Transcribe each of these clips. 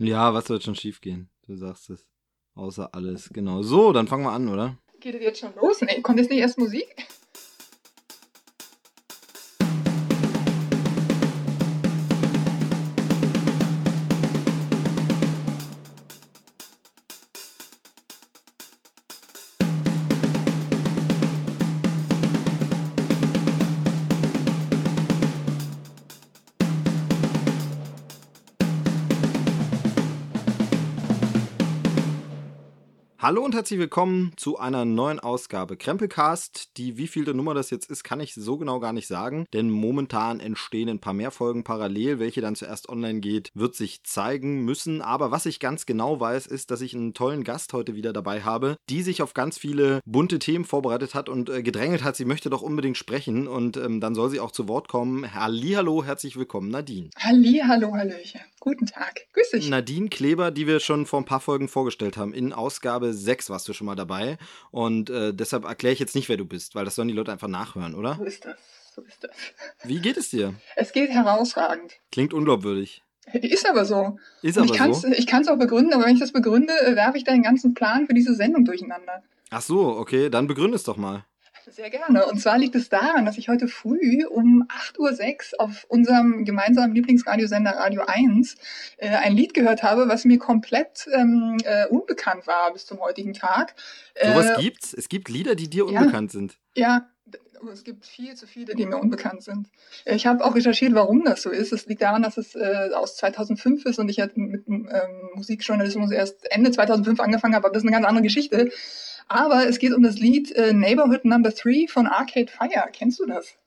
Ja, was wird schon schiefgehen? Du sagst es. Außer alles, genau. So, dann fangen wir an, oder? Geht es jetzt schon los? Nee, kommt jetzt nicht erst Musik? Hallo und herzlich willkommen zu einer neuen Ausgabe Krempelcast. Die wievielte Nummer das jetzt ist, kann ich so genau gar nicht sagen, denn momentan entstehen ein paar mehr Folgen parallel. Welche dann zuerst online geht, wird sich zeigen müssen. Aber was ich ganz genau weiß, ist, dass ich einen tollen Gast heute wieder dabei habe, die sich auf ganz viele bunte Themen vorbereitet hat und äh, gedrängelt hat, sie möchte doch unbedingt sprechen und ähm, dann soll sie auch zu Wort kommen. Hallihallo, herzlich willkommen, Nadine. Hallihallo, Hallöchen. Guten Tag. Grüß dich. Nadine Kleber, die wir schon vor ein paar Folgen vorgestellt haben. In Ausgabe 6 warst du schon mal dabei. Und äh, deshalb erkläre ich jetzt nicht, wer du bist, weil das sollen die Leute einfach nachhören, oder? So ist das. So ist das. Wie geht es dir? Es geht herausragend. Klingt unglaubwürdig. Ist aber so. Ist aber ich kann's, so. ich kann es auch begründen, aber wenn ich das begründe, äh, werfe ich deinen ganzen Plan für diese Sendung durcheinander. Ach so, okay, dann begründe es doch mal. Sehr gerne. Und zwar liegt es daran, dass ich heute früh um 8.06 Uhr auf unserem gemeinsamen Lieblingsradiosender Radio 1 äh, ein Lied gehört habe, was mir komplett ähm, äh, unbekannt war bis zum heutigen Tag. Sowas Äh, gibt's? Es gibt Lieder, die dir ja. unbekannt sind. Ja, es gibt viel zu viele, die mir unbekannt sind. Ich habe auch recherchiert, warum das so ist. Es liegt daran, dass es äh, aus 2005 ist und ich halt mit ähm, Musikjournalismus erst Ende 2005 angefangen habe, aber das ist eine ganz andere Geschichte. Aber es geht um das Lied äh, Neighborhood Number 3 von Arcade Fire. Kennst du das?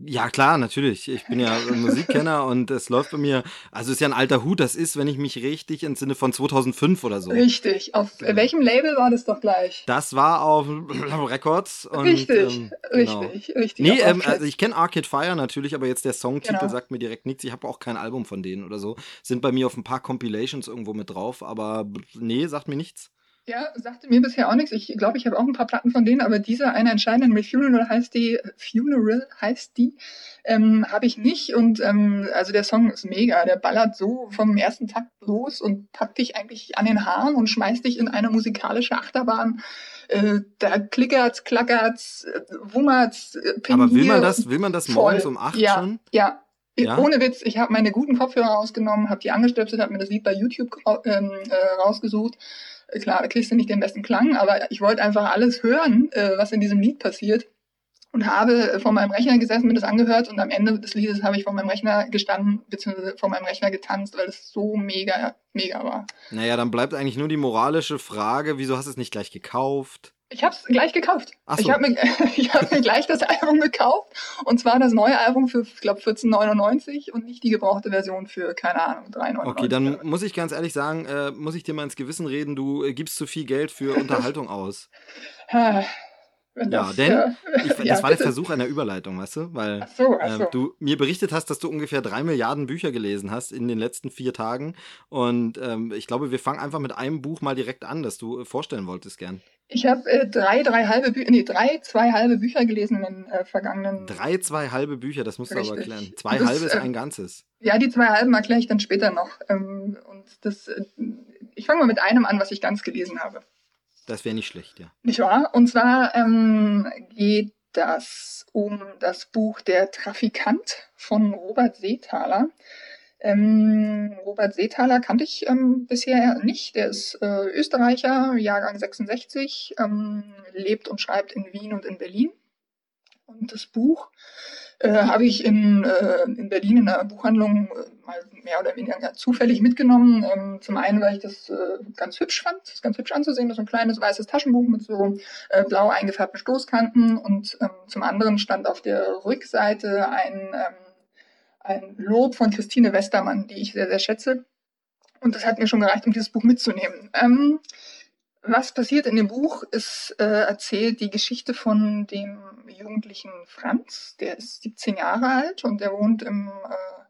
Ja, klar, natürlich. Ich bin ja Musikkenner und es läuft bei mir, also ist ja ein alter Hut, das ist, wenn ich mich richtig entsinne, von 2005 oder so. Richtig. Auf äh, welchem Label war das doch gleich? Das war auf Records. Und, richtig, ähm, genau. richtig, richtig. Nee, ähm, also ich kenne Arcade Fire natürlich, aber jetzt der Songtitel Genau. sagt mir direkt nichts. Ich habe auch kein Album von denen oder so. Sind bei mir auf ein paar Compilations irgendwo mit drauf, aber nee, sagt mir nichts. Ja, sagte mir bisher auch nichts. Ich glaube, ich habe auch ein paar Platten von denen, aber diese eine entscheidende Funeral heißt die, Funeral heißt die, ähm, habe ich nicht. Und ähm, also der Song ist mega. Der ballert so vom ersten Takt los und packt dich eigentlich an den Haaren und schmeißt dich in eine musikalische Achterbahn. Äh, da klickert's, klackert's, äh, wummert's, äh, aber will man das, will man das voll. morgens um 8 ja, schon? Ja. Ja? Ohne Witz, ich habe meine guten Kopfhörer rausgenommen, habe die angestöpselt, habe mir das Lied bei YouTube ra- ähm, äh, rausgesucht. Klar, kriegst du nicht den besten Klang, aber ich wollte einfach alles hören, äh, was in diesem Lied passiert. Und habe vor meinem Rechner gesessen, mir das angehört und am Ende des Liedes habe ich vor meinem Rechner gestanden, beziehungsweise vor meinem Rechner getanzt, weil es so mega, mega war. Naja, dann bleibt eigentlich nur die moralische Frage, wieso hast du es nicht gleich gekauft? Ich habe es gleich gekauft. Ach so. Ich habe mir, ich hab mir gleich das Album gekauft. Und zwar das neue Album für, ich glaube, 14,99 und nicht die gebrauchte Version für, keine Ahnung, 3,99. Okay, dann muss ich ganz ehrlich sagen, äh, muss ich dir mal ins Gewissen reden, du äh, gibst zu viel Geld für Unterhaltung aus. Ja, das, denn äh, Ich, das ja, war der. Versuch einer Überleitung, weißt du? Weil Ach so, ach ähm, so. du mir berichtet hast, dass du ungefähr drei Milliarden Bücher gelesen hast in den letzten vier Tagen. Und ähm, ich glaube, wir fangen einfach mit einem Buch mal direkt an, das du äh, vorstellen wolltest gern. Ich habe äh, drei, drei halbe Bücher, nee, drei, zwei halbe Bücher gelesen in den äh, vergangenen. Drei, zwei halbe Bücher, das musst du aber Richtig. erklären. Zwei Das, halbe ist äh, ein ganzes. Ja, die zwei halben erkläre ich dann später noch. Ähm, und das, äh, ich fange mal mit einem an, was ich ganz gelesen habe. Das wäre nicht schlecht, ja. Nicht wahr? Und zwar ähm, geht das um das Buch Der Trafikant von Robert Seethaler. Ähm, Robert Seethaler kannte ich ähm, bisher nicht. Der ist äh, Österreicher, Jahrgang 66, ähm, lebt und schreibt in Wien und in Berlin. Und das Buch äh, habe ich in, äh, in Berlin in einer Buchhandlung äh, mal mehr oder weniger zufällig mitgenommen. Ähm, zum einen, weil ich das äh, ganz hübsch fand, das ist ganz hübsch anzusehen, das ist ein kleines weißes Taschenbuch mit so äh, blau eingefärbten Stoßkanten und ähm, zum anderen stand auf der Rückseite ein, ähm, ein Lob von Christine Westermann, die ich sehr, sehr schätze. Und das hat mir schon gereicht, um dieses Buch mitzunehmen. Ähm, was passiert in dem Buch? Es äh, erzählt die Geschichte von dem jugendlichen Franz, der ist 17 Jahre alt und der wohnt im äh,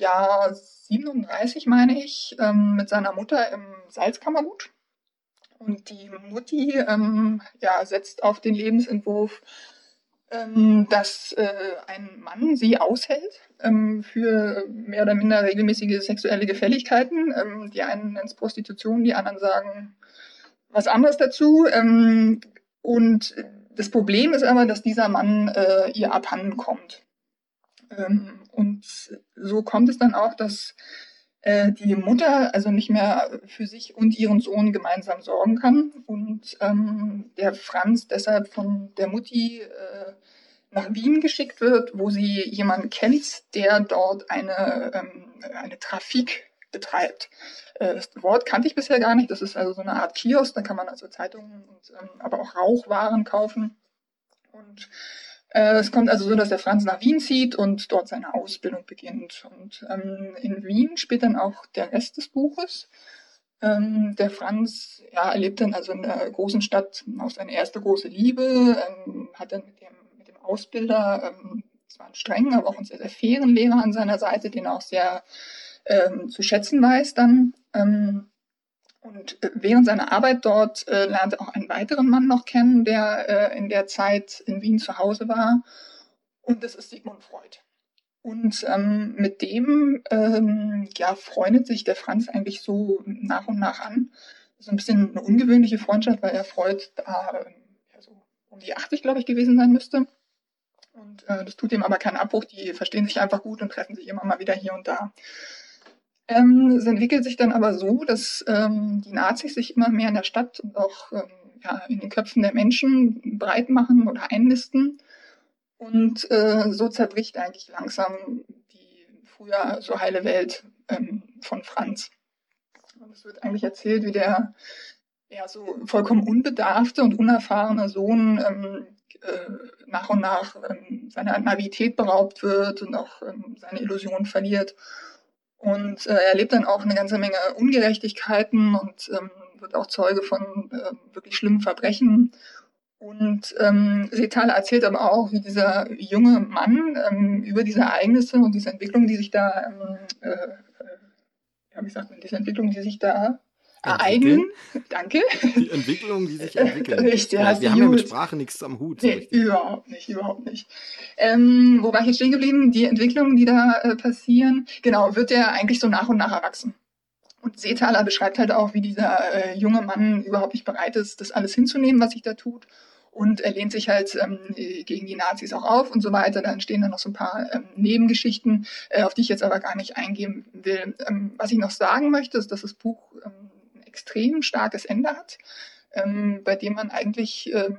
Jahr 37, meine ich, ähm, mit seiner Mutter im Salzkammergut. Und die Mutti ähm, ja, setzt auf den Lebensentwurf ähm, dass äh, ein Mann sie aushält ähm, für mehr oder minder regelmäßige sexuelle Gefälligkeiten. Ähm, die einen nennen es Prostitution, die anderen sagen was anderes dazu. Ähm, und das Problem ist aber, dass dieser Mann äh, ihr abhanden kommt. Ähm, und so kommt es dann auch, dass äh, die Mutter also nicht mehr für sich und ihren Sohn gemeinsam sorgen kann und ähm, der Franz deshalb von der Mutti äh, nach Wien geschickt wird, wo sie jemanden kennt, der dort eine, ähm, eine Trafik betreibt. Äh, das Wort kannte ich bisher gar nicht. Das ist also so eine Art Kiosk, da kann man also Zeitungen und ähm, aber auch Rauchwaren kaufen. Und es kommt also so, dass der Franz nach Wien zieht und dort seine Ausbildung beginnt. Und ähm, in Wien spielt dann auch der Rest des Buches. Ähm, der Franz ja, erlebt dann also in der großen Stadt auch seine erste große Liebe, ähm, hat dann mit dem, mit dem Ausbilder ähm, zwar einen strengen, aber auch einen sehr, sehr fairen Lehrer an seiner Seite, den er auch sehr ähm, zu schätzen weiß dann. Und äh, während seiner Arbeit dort äh, lernt er auch einen weiteren Mann noch kennen, der äh, in der Zeit in Wien zu Hause war. Und das ist Sigmund Freud. Und ähm, mit dem ähm, ja, freundet sich der Franz eigentlich so nach und nach an. So ein bisschen eine ungewöhnliche Freundschaft, weil er Freud da ähm, ja, so um die 80, glaube ich, gewesen sein müsste. Und äh, das tut ihm aber keinen Abbruch. Die verstehen sich einfach gut und treffen sich immer mal wieder hier und da. Ähm, es entwickelt sich dann aber so, dass ähm, die Nazis sich immer mehr in der Stadt und auch ähm, ja, in den Köpfen der Menschen breit machen oder einnisten. Und äh, so zerbricht eigentlich langsam die früher so heile Welt ähm, von Franz. Und es wird eigentlich erzählt, wie der ja, so vollkommen unbedarfte und unerfahrene Sohn ähm, äh, nach und nach ähm, seiner Navität beraubt wird und auch ähm, seine Illusion verliert und äh, er erlebt dann auch eine ganze Menge Ungerechtigkeiten und ähm, wird auch Zeuge von äh, wirklich schlimmen Verbrechen. Und ähm, Setala erzählt aber auch, wie dieser junge Mann ähm, über diese Ereignisse und diese Entwicklung, die sich da, ähm, äh, äh ja, wie sagt man, diese Entwicklung, die sich da ereignen. Danke. Die Entwicklungen, die sich entwickeln. Richtig, ja, wir haben ja mit Sprache nichts am Hut. Nee, überhaupt nicht, überhaupt nicht. Ähm, wo war ich jetzt stehen geblieben? Die Entwicklungen, die da äh, passieren, genau, wird der eigentlich so nach und nach erwachsen. Und Seethaler beschreibt halt auch, wie dieser äh, junge Mann überhaupt nicht bereit ist, das alles hinzunehmen, was sich da tut. Und er lehnt sich halt ähm, gegen die Nazis auch auf und so weiter. Da entstehen dann noch so ein paar ähm, Nebengeschichten, äh, auf die ich jetzt aber gar nicht eingehen will. Ähm, was ich noch sagen möchte, ist, dass das Buch ähm, extrem starkes Ende hat, ähm, bei dem man eigentlich, ähm,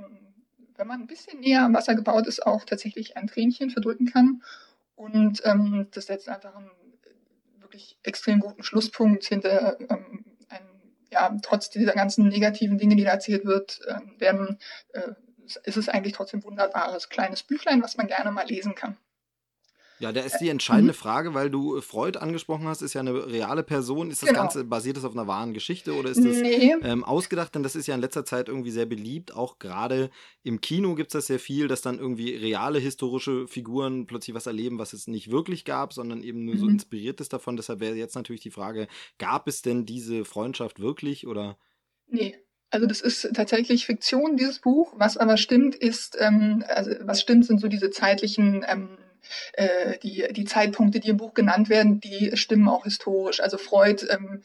wenn man ein bisschen näher am Wasser gebaut ist, auch tatsächlich ein Tränchen verdrücken kann. Und ähm, das setzt einfach einen wirklich extrem guten Schlusspunkt hinter ähm, ein, ja, trotz dieser ganzen negativen Dinge, die da erzählt wird, äh, werden, äh, ist es eigentlich trotzdem ein wunderbares kleines Büchlein, was man gerne mal lesen kann. Ja, da ist die entscheidende Frage, weil du äh, Freud angesprochen hast, ist ja eine reale Person. Ist das genau. Ganze, basiert das auf einer wahren Geschichte oder ist das nee. ähm, ausgedacht? Denn das ist ja in letzter Zeit irgendwie sehr beliebt. Auch gerade im Kino gibt es das sehr viel, dass dann irgendwie reale historische Figuren plötzlich was erleben, was es nicht wirklich gab, sondern eben nur mhm. so inspiriert ist davon. Deshalb wäre jetzt natürlich die Frage, gab es denn diese Freundschaft wirklich oder? Nee. Also das ist tatsächlich Fiktion, dieses Buch. Was aber stimmt, ist, ähm, also was stimmt, sind so diese zeitlichen ähm, äh, die, die Zeitpunkte, die im Buch genannt werden, die stimmen auch historisch. Also Freud, ähm,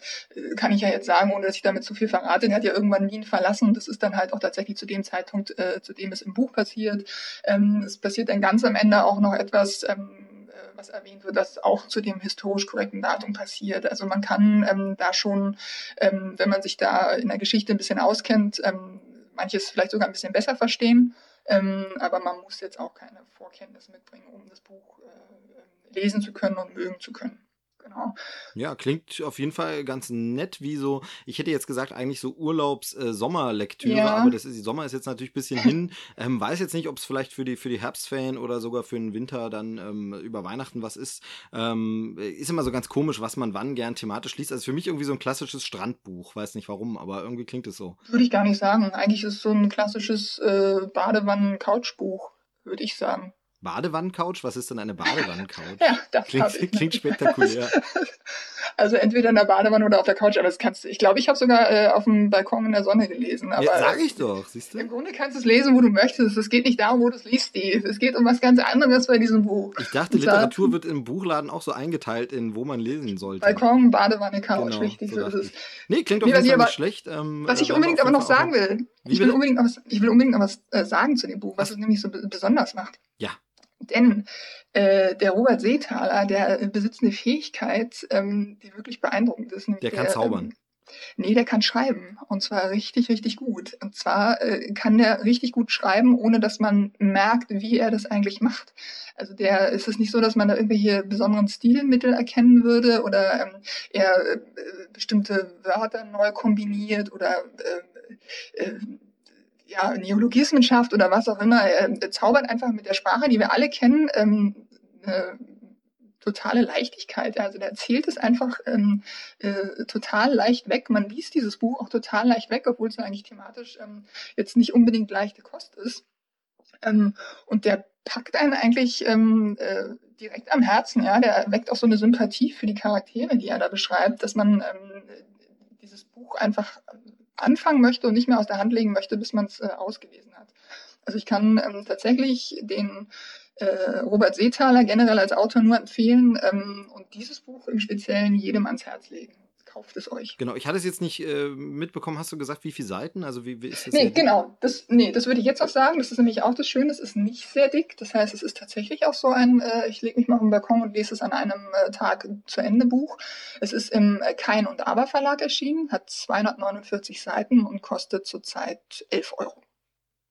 kann ich ja jetzt sagen, ohne dass ich damit zu viel verrate, der hat ja irgendwann Wien verlassen und das ist dann halt auch tatsächlich zu dem Zeitpunkt, äh, zu dem es im Buch passiert. Ähm, es passiert dann ganz am Ende auch noch etwas, ähm, äh, was erwähnt wird, das auch zu dem historisch korrekten Datum passiert. Also man kann ähm, da schon, ähm, wenn man sich da in der Geschichte ein bisschen auskennt, ähm, manches vielleicht sogar ein bisschen besser verstehen. Ähm, aber man muss jetzt auch keine Vorkenntnisse mitbringen, um das Buch äh, lesen zu können und mögen zu können genau. Ja, klingt auf jeden Fall ganz nett, wie so, ich hätte jetzt gesagt, eigentlich so Urlaubs-Sommerlektüre, äh, ja. aber das ist, die Sommer ist jetzt natürlich ein bisschen hin. Ähm, weiß jetzt nicht, ob es vielleicht für die, für die Herbstferien oder sogar für den Winter dann ähm, über Weihnachten was ist. Ähm, ist immer so ganz komisch, was man wann gern thematisch liest. Also für mich irgendwie so ein klassisches Strandbuch, weiß nicht warum, aber irgendwie klingt es so. Würde ich gar nicht sagen. Eigentlich ist es so ein klassisches äh, Badewannen-Couchbuch, würde ich sagen. Badewannencouch? Was ist denn eine Badewannencouch? ja, das klingt, klingt spektakulär. Also entweder in der Badewanne oder auf der Couch, aber das kannst du. Ich glaube, ich habe sogar äh, auf dem Balkon in der Sonne gelesen. Aber ja, sag ich doch, siehst du? Im Grunde kannst du es lesen, wo du möchtest. Es geht nicht darum, wo du es liest, Steve. Es geht um was ganz anderes bei diesem Buch. Ich dachte, Literatur wird im Buchladen auch so eingeteilt, in wo man lesen sollte. Balkon, Badewanne, Couch, genau, richtig. So ist es. Nee, klingt auf jeden Fall nicht schlecht. Ähm, was ich unbedingt aber noch sagen will, ich will, unbedingt noch was, ich will unbedingt noch was äh, sagen zu dem Buch, was es nämlich so besonders macht. Ja. Denn äh, der Robert Seethaler, der besitzt eine Fähigkeit, ähm, die wirklich beeindruckend ist. Der kann der, zaubern. Ähm, nee, der kann schreiben. Und zwar richtig, richtig gut. Und zwar äh, kann der richtig gut schreiben, ohne dass man merkt, wie er das eigentlich macht. Also der ist es nicht so, dass man da irgendwelche besonderen Stilmittel erkennen würde oder ähm, er äh, bestimmte Wörter neu kombiniert oder äh, äh, ja, Neologismen schafft oder was auch immer. Er zaubert einfach mit der Sprache, die wir alle kennen, ähm, eine totale Leichtigkeit. Also der erzählt es einfach ähm, äh, total leicht weg. Man liest dieses Buch auch total leicht weg, obwohl es eigentlich thematisch ähm, jetzt nicht unbedingt leichte Kost ist. Ähm, und der packt einen eigentlich ähm, äh, direkt am Herzen. Ja, der weckt auch so eine Sympathie für die Charaktere, die er da beschreibt, dass man ähm, dieses Buch einfach anfangen möchte und nicht mehr aus der Hand legen möchte, bis man es äh, ausgelesen hat. Also ich kann ähm, tatsächlich den äh, Robert Seethaler generell als Autor nur empfehlen ähm, und dieses Buch im Speziellen jedem ans Herz legen kauft es euch. Genau, ich hatte es jetzt nicht äh, mitbekommen. Hast du gesagt, wie viele Seiten? Also wie, wie ist das? Nee, genau. Das, nee, das würde ich jetzt auch sagen. Das ist nämlich auch das Schöne. Es ist nicht sehr dick. Das heißt, es ist tatsächlich auch so ein, äh, ich lege mich mal auf den Balkon und lese es an einem äh, Tag zu Ende Buch. Es ist im äh, Kein und Aber Verlag erschienen, hat 249 Seiten und kostet zurzeit 11 Euro.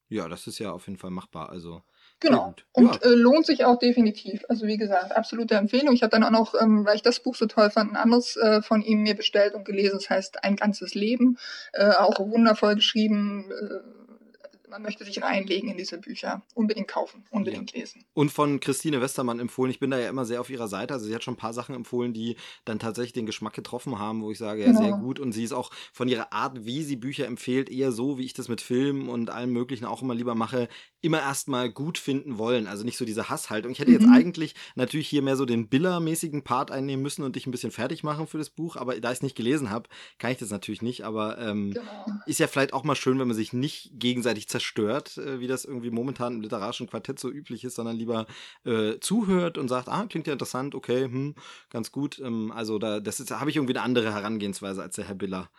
Ja, das ist ja auf jeden Fall machbar. Also Genau. Und ja. äh, lohnt sich auch definitiv. Also wie gesagt, absolute Empfehlung. Ich habe dann auch noch, ähm, weil ich das Buch so toll fand, ein anderes äh, von ihm mir bestellt und gelesen. Das heißt Ein ganzes Leben. Äh, auch wundervoll geschrieben. Äh, man möchte sich reinlegen in diese Bücher. Unbedingt kaufen, unbedingt ja. lesen. Und von Christine Westermann empfohlen. Ich bin da ja immer sehr auf ihrer Seite. Also sie hat schon ein paar Sachen empfohlen, die dann tatsächlich den Geschmack getroffen haben, wo ich sage, ja, genau. sehr gut. Und sie ist auch von ihrer Art, wie sie Bücher empfiehlt, eher so, wie ich das mit Filmen und allem Möglichen auch immer lieber mache, immer erstmal gut finden wollen. Also nicht so diese Hasshaltung. Ich hätte mhm. jetzt eigentlich natürlich hier mehr so den Biller-mäßigen Part einnehmen müssen und dich ein bisschen fertig machen für das Buch. Aber da ich es nicht gelesen habe, kann ich das natürlich nicht. Aber ähm, genau. ist ja vielleicht auch mal schön, wenn man sich nicht gegenseitig zerstört, äh, wie das irgendwie momentan im literarischen Quartett so üblich ist, sondern lieber äh, zuhört und sagt, ah, klingt ja interessant, okay, hm, ganz gut. Ähm, also da, das habe ich irgendwie eine andere Herangehensweise als der Herr Biller.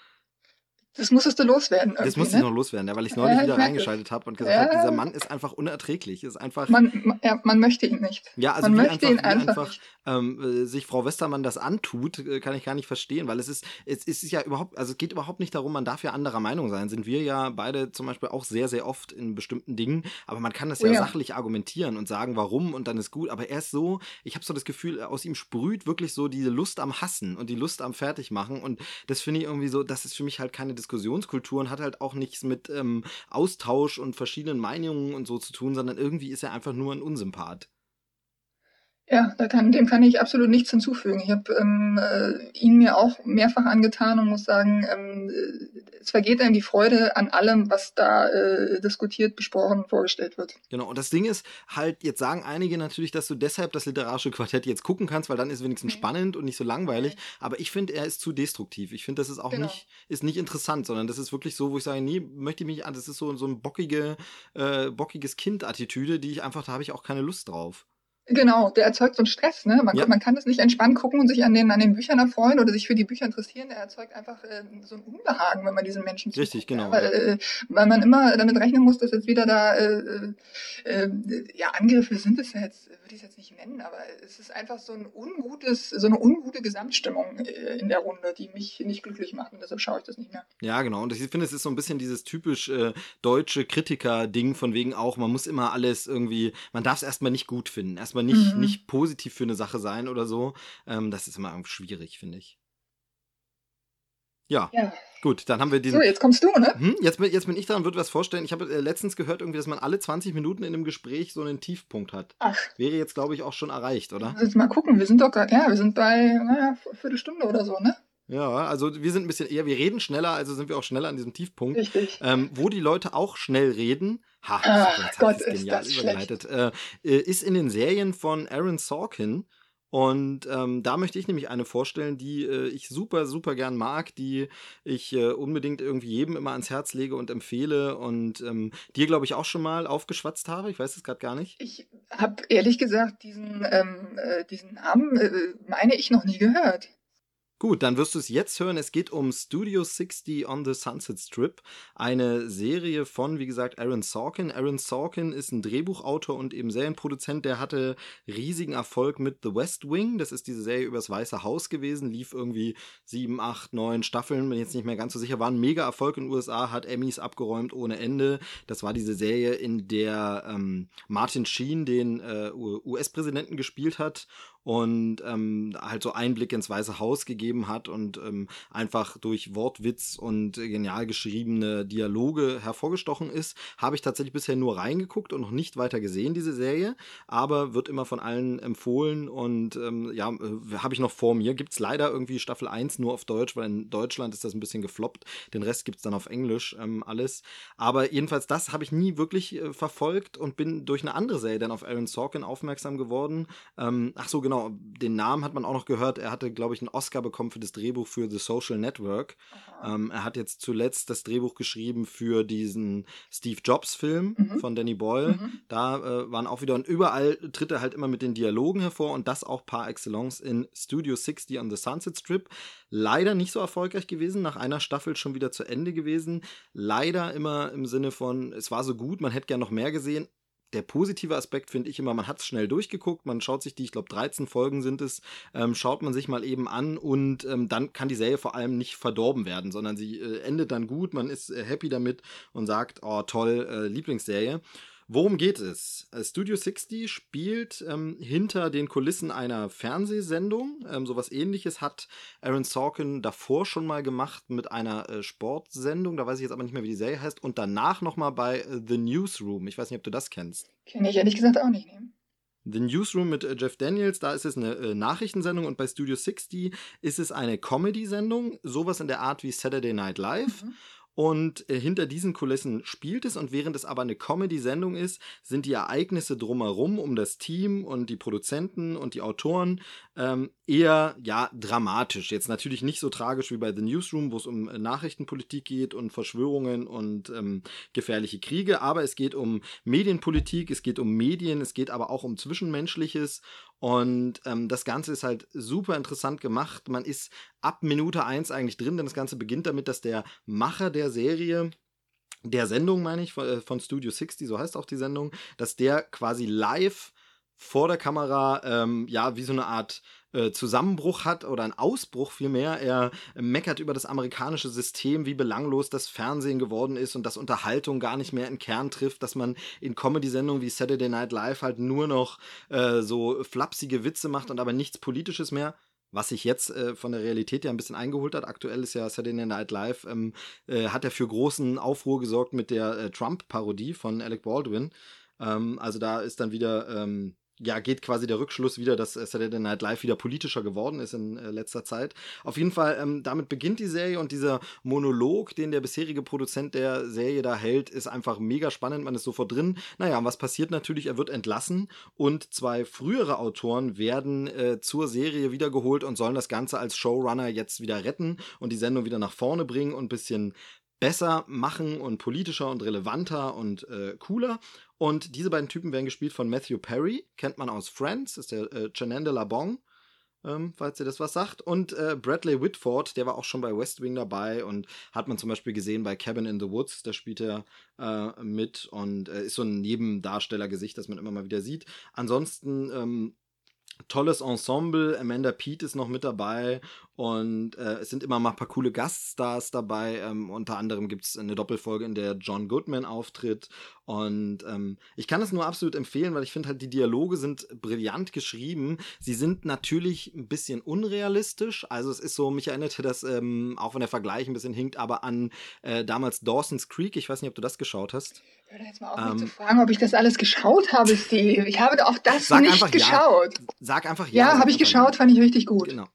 Das musstest du loswerden. Das musste ne? ich noch loswerden, ja, weil ich neulich ja, wieder reingeschaltet habe und gesagt ja. habe, dieser Mann ist einfach unerträglich. Ist einfach. Man, ja, man möchte ihn nicht. Ja, also man wie möchte einfach, ihn einfach, einfach ähm, äh, sich Frau Westermann das antut, äh, kann ich gar nicht verstehen, weil es ist, es ist ja überhaupt, also es geht überhaupt nicht darum, man darf ja anderer Meinung sein. Sind wir ja beide zum Beispiel auch sehr, sehr oft in bestimmten Dingen, aber man kann das oh, ja, sachlich argumentieren und sagen, warum und dann ist gut. Aber er ist so, ich habe so das Gefühl, aus ihm sprüht wirklich so diese Lust am Hassen und die Lust am Fertigmachen und das finde ich irgendwie so, das ist für mich halt keine Diskussionskultur und hat halt auch nichts mit ähm, Austausch und verschiedenen Meinungen und so zu tun, sondern irgendwie ist er einfach nur ein Unsympath. Ja, da kann, dem kann ich absolut nichts hinzufügen. Ich habe ähm, äh, ihn mir auch mehrfach angetan und muss sagen, ähm, äh, es vergeht einem die Freude an allem, was da äh, diskutiert, besprochen, vorgestellt wird. Genau, und das Ding ist halt, jetzt sagen einige natürlich, dass du deshalb das literarische Quartett jetzt gucken kannst, weil dann ist es wenigstens mhm. spannend und nicht so langweilig. Mhm. Aber ich finde, er ist zu destruktiv. Ich finde, das ist auch genau. nicht, ist nicht interessant, sondern das ist wirklich so, wo ich sage, nee, möchte ich mich an, das ist so, so ein bockige, äh, bockiges Kind-Attitüde, die ich einfach, da habe ich auch keine Lust drauf. Genau, der erzeugt so einen Stress. Ne? Man, ja. man kann das nicht entspannt gucken und sich an den, an den Büchern erfreuen oder sich für die Bücher interessieren. Er erzeugt einfach äh, so ein Unbehagen, wenn man diesen Menschen zuguckt. Richtig, genau. Ja, weil, äh, weil man immer damit rechnen muss, dass jetzt wieder da äh, äh, ja Angriffe sind es ja jetzt, würde ich es jetzt nicht nennen, aber es ist einfach so ein ungutes, so eine ungute Gesamtstimmung äh, in der Runde, die mich nicht glücklich macht und deshalb schaue ich das nicht mehr. Ja, genau. Und ich finde, es ist so ein bisschen dieses typisch äh, deutsche Kritiker-Ding von wegen auch, man muss immer alles irgendwie, man darf es erstmal nicht gut finden. Erstmal erstmal nicht, mhm. nicht positiv für eine Sache sein oder so. Ähm, das ist immer schwierig, finde ich. Ja. ja. Gut, dann haben wir diesen. So, jetzt kommst du, ne? Hm, jetzt, jetzt bin ich dran und würde was vorstellen. Ich habe äh, letztens gehört, irgendwie, dass man alle 20 Minuten in einem Gespräch so einen Tiefpunkt hat. Ach. Wäre jetzt, glaube ich, auch schon erreicht, oder? Jetzt mal gucken, wir sind doch gerade, ja, wir sind bei, naja, Viertelstunde oder so, ne? Ja, also wir sind ein bisschen eher, wir reden schneller, also sind wir auch schneller an diesem Tiefpunkt. Richtig. Ähm, wo die Leute auch schnell reden, ha, Ach, jetzt Gott, ist genial das übergeleitet, äh, äh, ist in den Serien von Aaron Sorkin. Und ähm, da möchte ich nämlich eine vorstellen, die äh, ich super, super gern mag, die ich äh, unbedingt irgendwie jedem immer ans Herz lege und empfehle und ähm, dir, glaube ich, auch schon mal aufgeschwatzt habe. Ich weiß es gerade gar nicht. Ich habe ehrlich gesagt diesen, ähm, äh, diesen Namen, äh, meine ich, noch nie gehört. Gut, dann wirst du es jetzt hören. Es geht um Studio 60 on the Sunset Strip, eine Serie von, wie gesagt, Aaron Sorkin. Aaron Sorkin ist ein Drehbuchautor und eben Serienproduzent. Der hatte riesigen Erfolg mit The West Wing. Das ist diese Serie übers Weiße Haus gewesen. Lief irgendwie sieben, acht, neun Staffeln, bin jetzt nicht mehr ganz so sicher. War ein mega Erfolg in den USA, hat Emmys abgeräumt ohne Ende. Das war diese Serie, in der ähm, Martin Sheen den äh, US-Präsidenten gespielt hat und ähm, halt so Einblick ins Weiße Haus gegeben hat und ähm, einfach durch Wortwitz und genial geschriebene Dialoge hervorgestochen ist, habe ich tatsächlich bisher nur reingeguckt und noch nicht weiter gesehen, diese Serie, aber wird immer von allen empfohlen und ähm, ja, äh, habe ich noch vor mir. Gibt es leider irgendwie Staffel 1 nur auf Deutsch, weil in Deutschland ist das ein bisschen gefloppt. Den Rest gibt es dann auf Englisch ähm, alles. Aber jedenfalls das habe ich nie wirklich äh, verfolgt und bin durch eine andere Serie dann auf Aaron Sorkin aufmerksam geworden. Ähm, ach so, genau genau, den Namen hat man auch noch gehört. Er hatte, glaube ich, einen Oscar bekommen für das Drehbuch für The Social Network. Ähm, er hat jetzt zuletzt das Drehbuch geschrieben für diesen Steve Jobs-Film mhm. von Danny Boyle. Mhm. Da äh, waren auch wieder und überall tritt er halt immer mit den Dialogen hervor und das auch par excellence in Studio 60 on the Sunset Strip. Leider nicht so erfolgreich gewesen, nach einer Staffel schon wieder zu Ende gewesen. Leider immer im Sinne von, es war so gut, man hätte gern noch mehr gesehen, der positive Aspekt finde ich immer, man hat es schnell durchgeguckt, man schaut sich die, ich glaube 13 Folgen sind es, ähm, schaut man sich mal eben an und ähm, dann kann die Serie vor allem nicht verdorben werden, sondern sie äh, endet dann gut, man ist äh, happy damit und sagt, oh toll, äh, Lieblingsserie. Worum geht es? Äh, Studio 60 spielt ähm, hinter den Kulissen einer Fernsehsendung. Ähm, sowas ähnliches hat Aaron Sorkin davor schon mal gemacht mit einer äh, Sportsendung. Da weiß ich jetzt aber nicht mehr, wie die Serie heißt. Und danach nochmal bei äh, The Newsroom. Ich weiß nicht, ob du das kennst. Kenne ich ehrlich gesagt auch nicht. Ne? The Newsroom mit äh, Jeff Daniels, da ist es eine äh, Nachrichtensendung und bei Studio 60 ist es eine Comedy-Sendung, sowas in der Art wie Saturday Night Live. Mhm. Und äh, hinter diesen Kulissen spielt es. Und während es aber eine Comedy-Sendung ist, sind die Ereignisse drumherum um das Team und die Produzenten und die Autoren ähm, eher ja dramatisch. Jetzt natürlich nicht so tragisch wie bei The Newsroom, wo es um äh, Nachrichtenpolitik geht und Verschwörungen und ähm, gefährliche Kriege, aber es geht um Medienpolitik, es geht um Medien, es geht aber auch um Zwischenmenschliches und ähm, das Ganze ist halt super interessant gemacht. Man ist ab Minute 1 eigentlich drin, denn das Ganze beginnt damit, dass der Macher der Serie der Sendung, meine ich, von, äh, Studio 60, so heißt auch die Sendung, dass der quasi live vor der Kamera ähm, ja wie so eine Art äh, Zusammenbruch hat oder ein Ausbruch vielmehr. Er meckert über das amerikanische System, wie belanglos das Fernsehen geworden ist und dass Unterhaltung gar nicht mehr in Kern trifft, dass man in Comedy-Sendungen wie Saturday Night Live halt nur noch äh, so flapsige Witze macht und aber nichts Politisches mehr was sich jetzt äh, von der Realität ja ein bisschen eingeholt hat. Aktuell ist ja Saturday Night Live, ähm, äh, hat er für großen Aufruhr gesorgt mit der äh, Trump-Parodie von Alec Baldwin. Ähm, also da ist dann wieder ähm, ja, geht quasi der Rückschluss wieder, dass Saturday Night Live wieder politischer geworden ist in äh, letzter Zeit. Auf jeden Fall, ähm, damit beginnt die Serie und dieser Monolog, den der bisherige Produzent der Serie da hält, ist einfach mega spannend. Man ist sofort drin. Naja, was passiert natürlich? Er wird entlassen und zwei frühere Autoren werden äh, zur Serie wiedergeholt und sollen das Ganze als Showrunner jetzt wieder retten und die Sendung wieder nach vorne bringen und ein bisschen besser machen und politischer und relevanter und äh, cooler. Und diese beiden Typen werden gespielt von Matthew Perry, kennt man aus Friends, ist der äh, Chenin de Labong, ähm, falls ihr das was sagt. Und äh, Bradley Whitford, der war auch schon bei West Wing dabei und hat man zum Beispiel gesehen bei Cabin in the Woods, da spielt er äh, mit und äh, ist so ein Nebendarstellergesicht, das man immer mal wieder sieht. Ansonsten ähm, tolles Ensemble. Amanda Pete ist noch mit dabei und äh, es sind immer mal ein paar coole Gaststars dabei. Ähm, unter anderem gibt es eine Doppelfolge, in der John Goodman auftritt. Und ähm, ich kann es nur absolut empfehlen, weil ich finde halt, die Dialoge sind brillant geschrieben. Sie sind natürlich ein bisschen unrealistisch. Also es ist so, mich erinnerte das, ähm, auch wenn der Vergleich ein bisschen hinkt, aber an äh, damals Dawson's Creek. Ich weiß nicht, ob du das geschaut hast. Hör jetzt mal auf, ähm, mich zu fragen, ob ich das alles geschaut habe, Steve. Ich habe auch das nicht geschaut. Ja. Sag einfach ja. Ja, habe ich geschaut, fand ich richtig gut. Genau.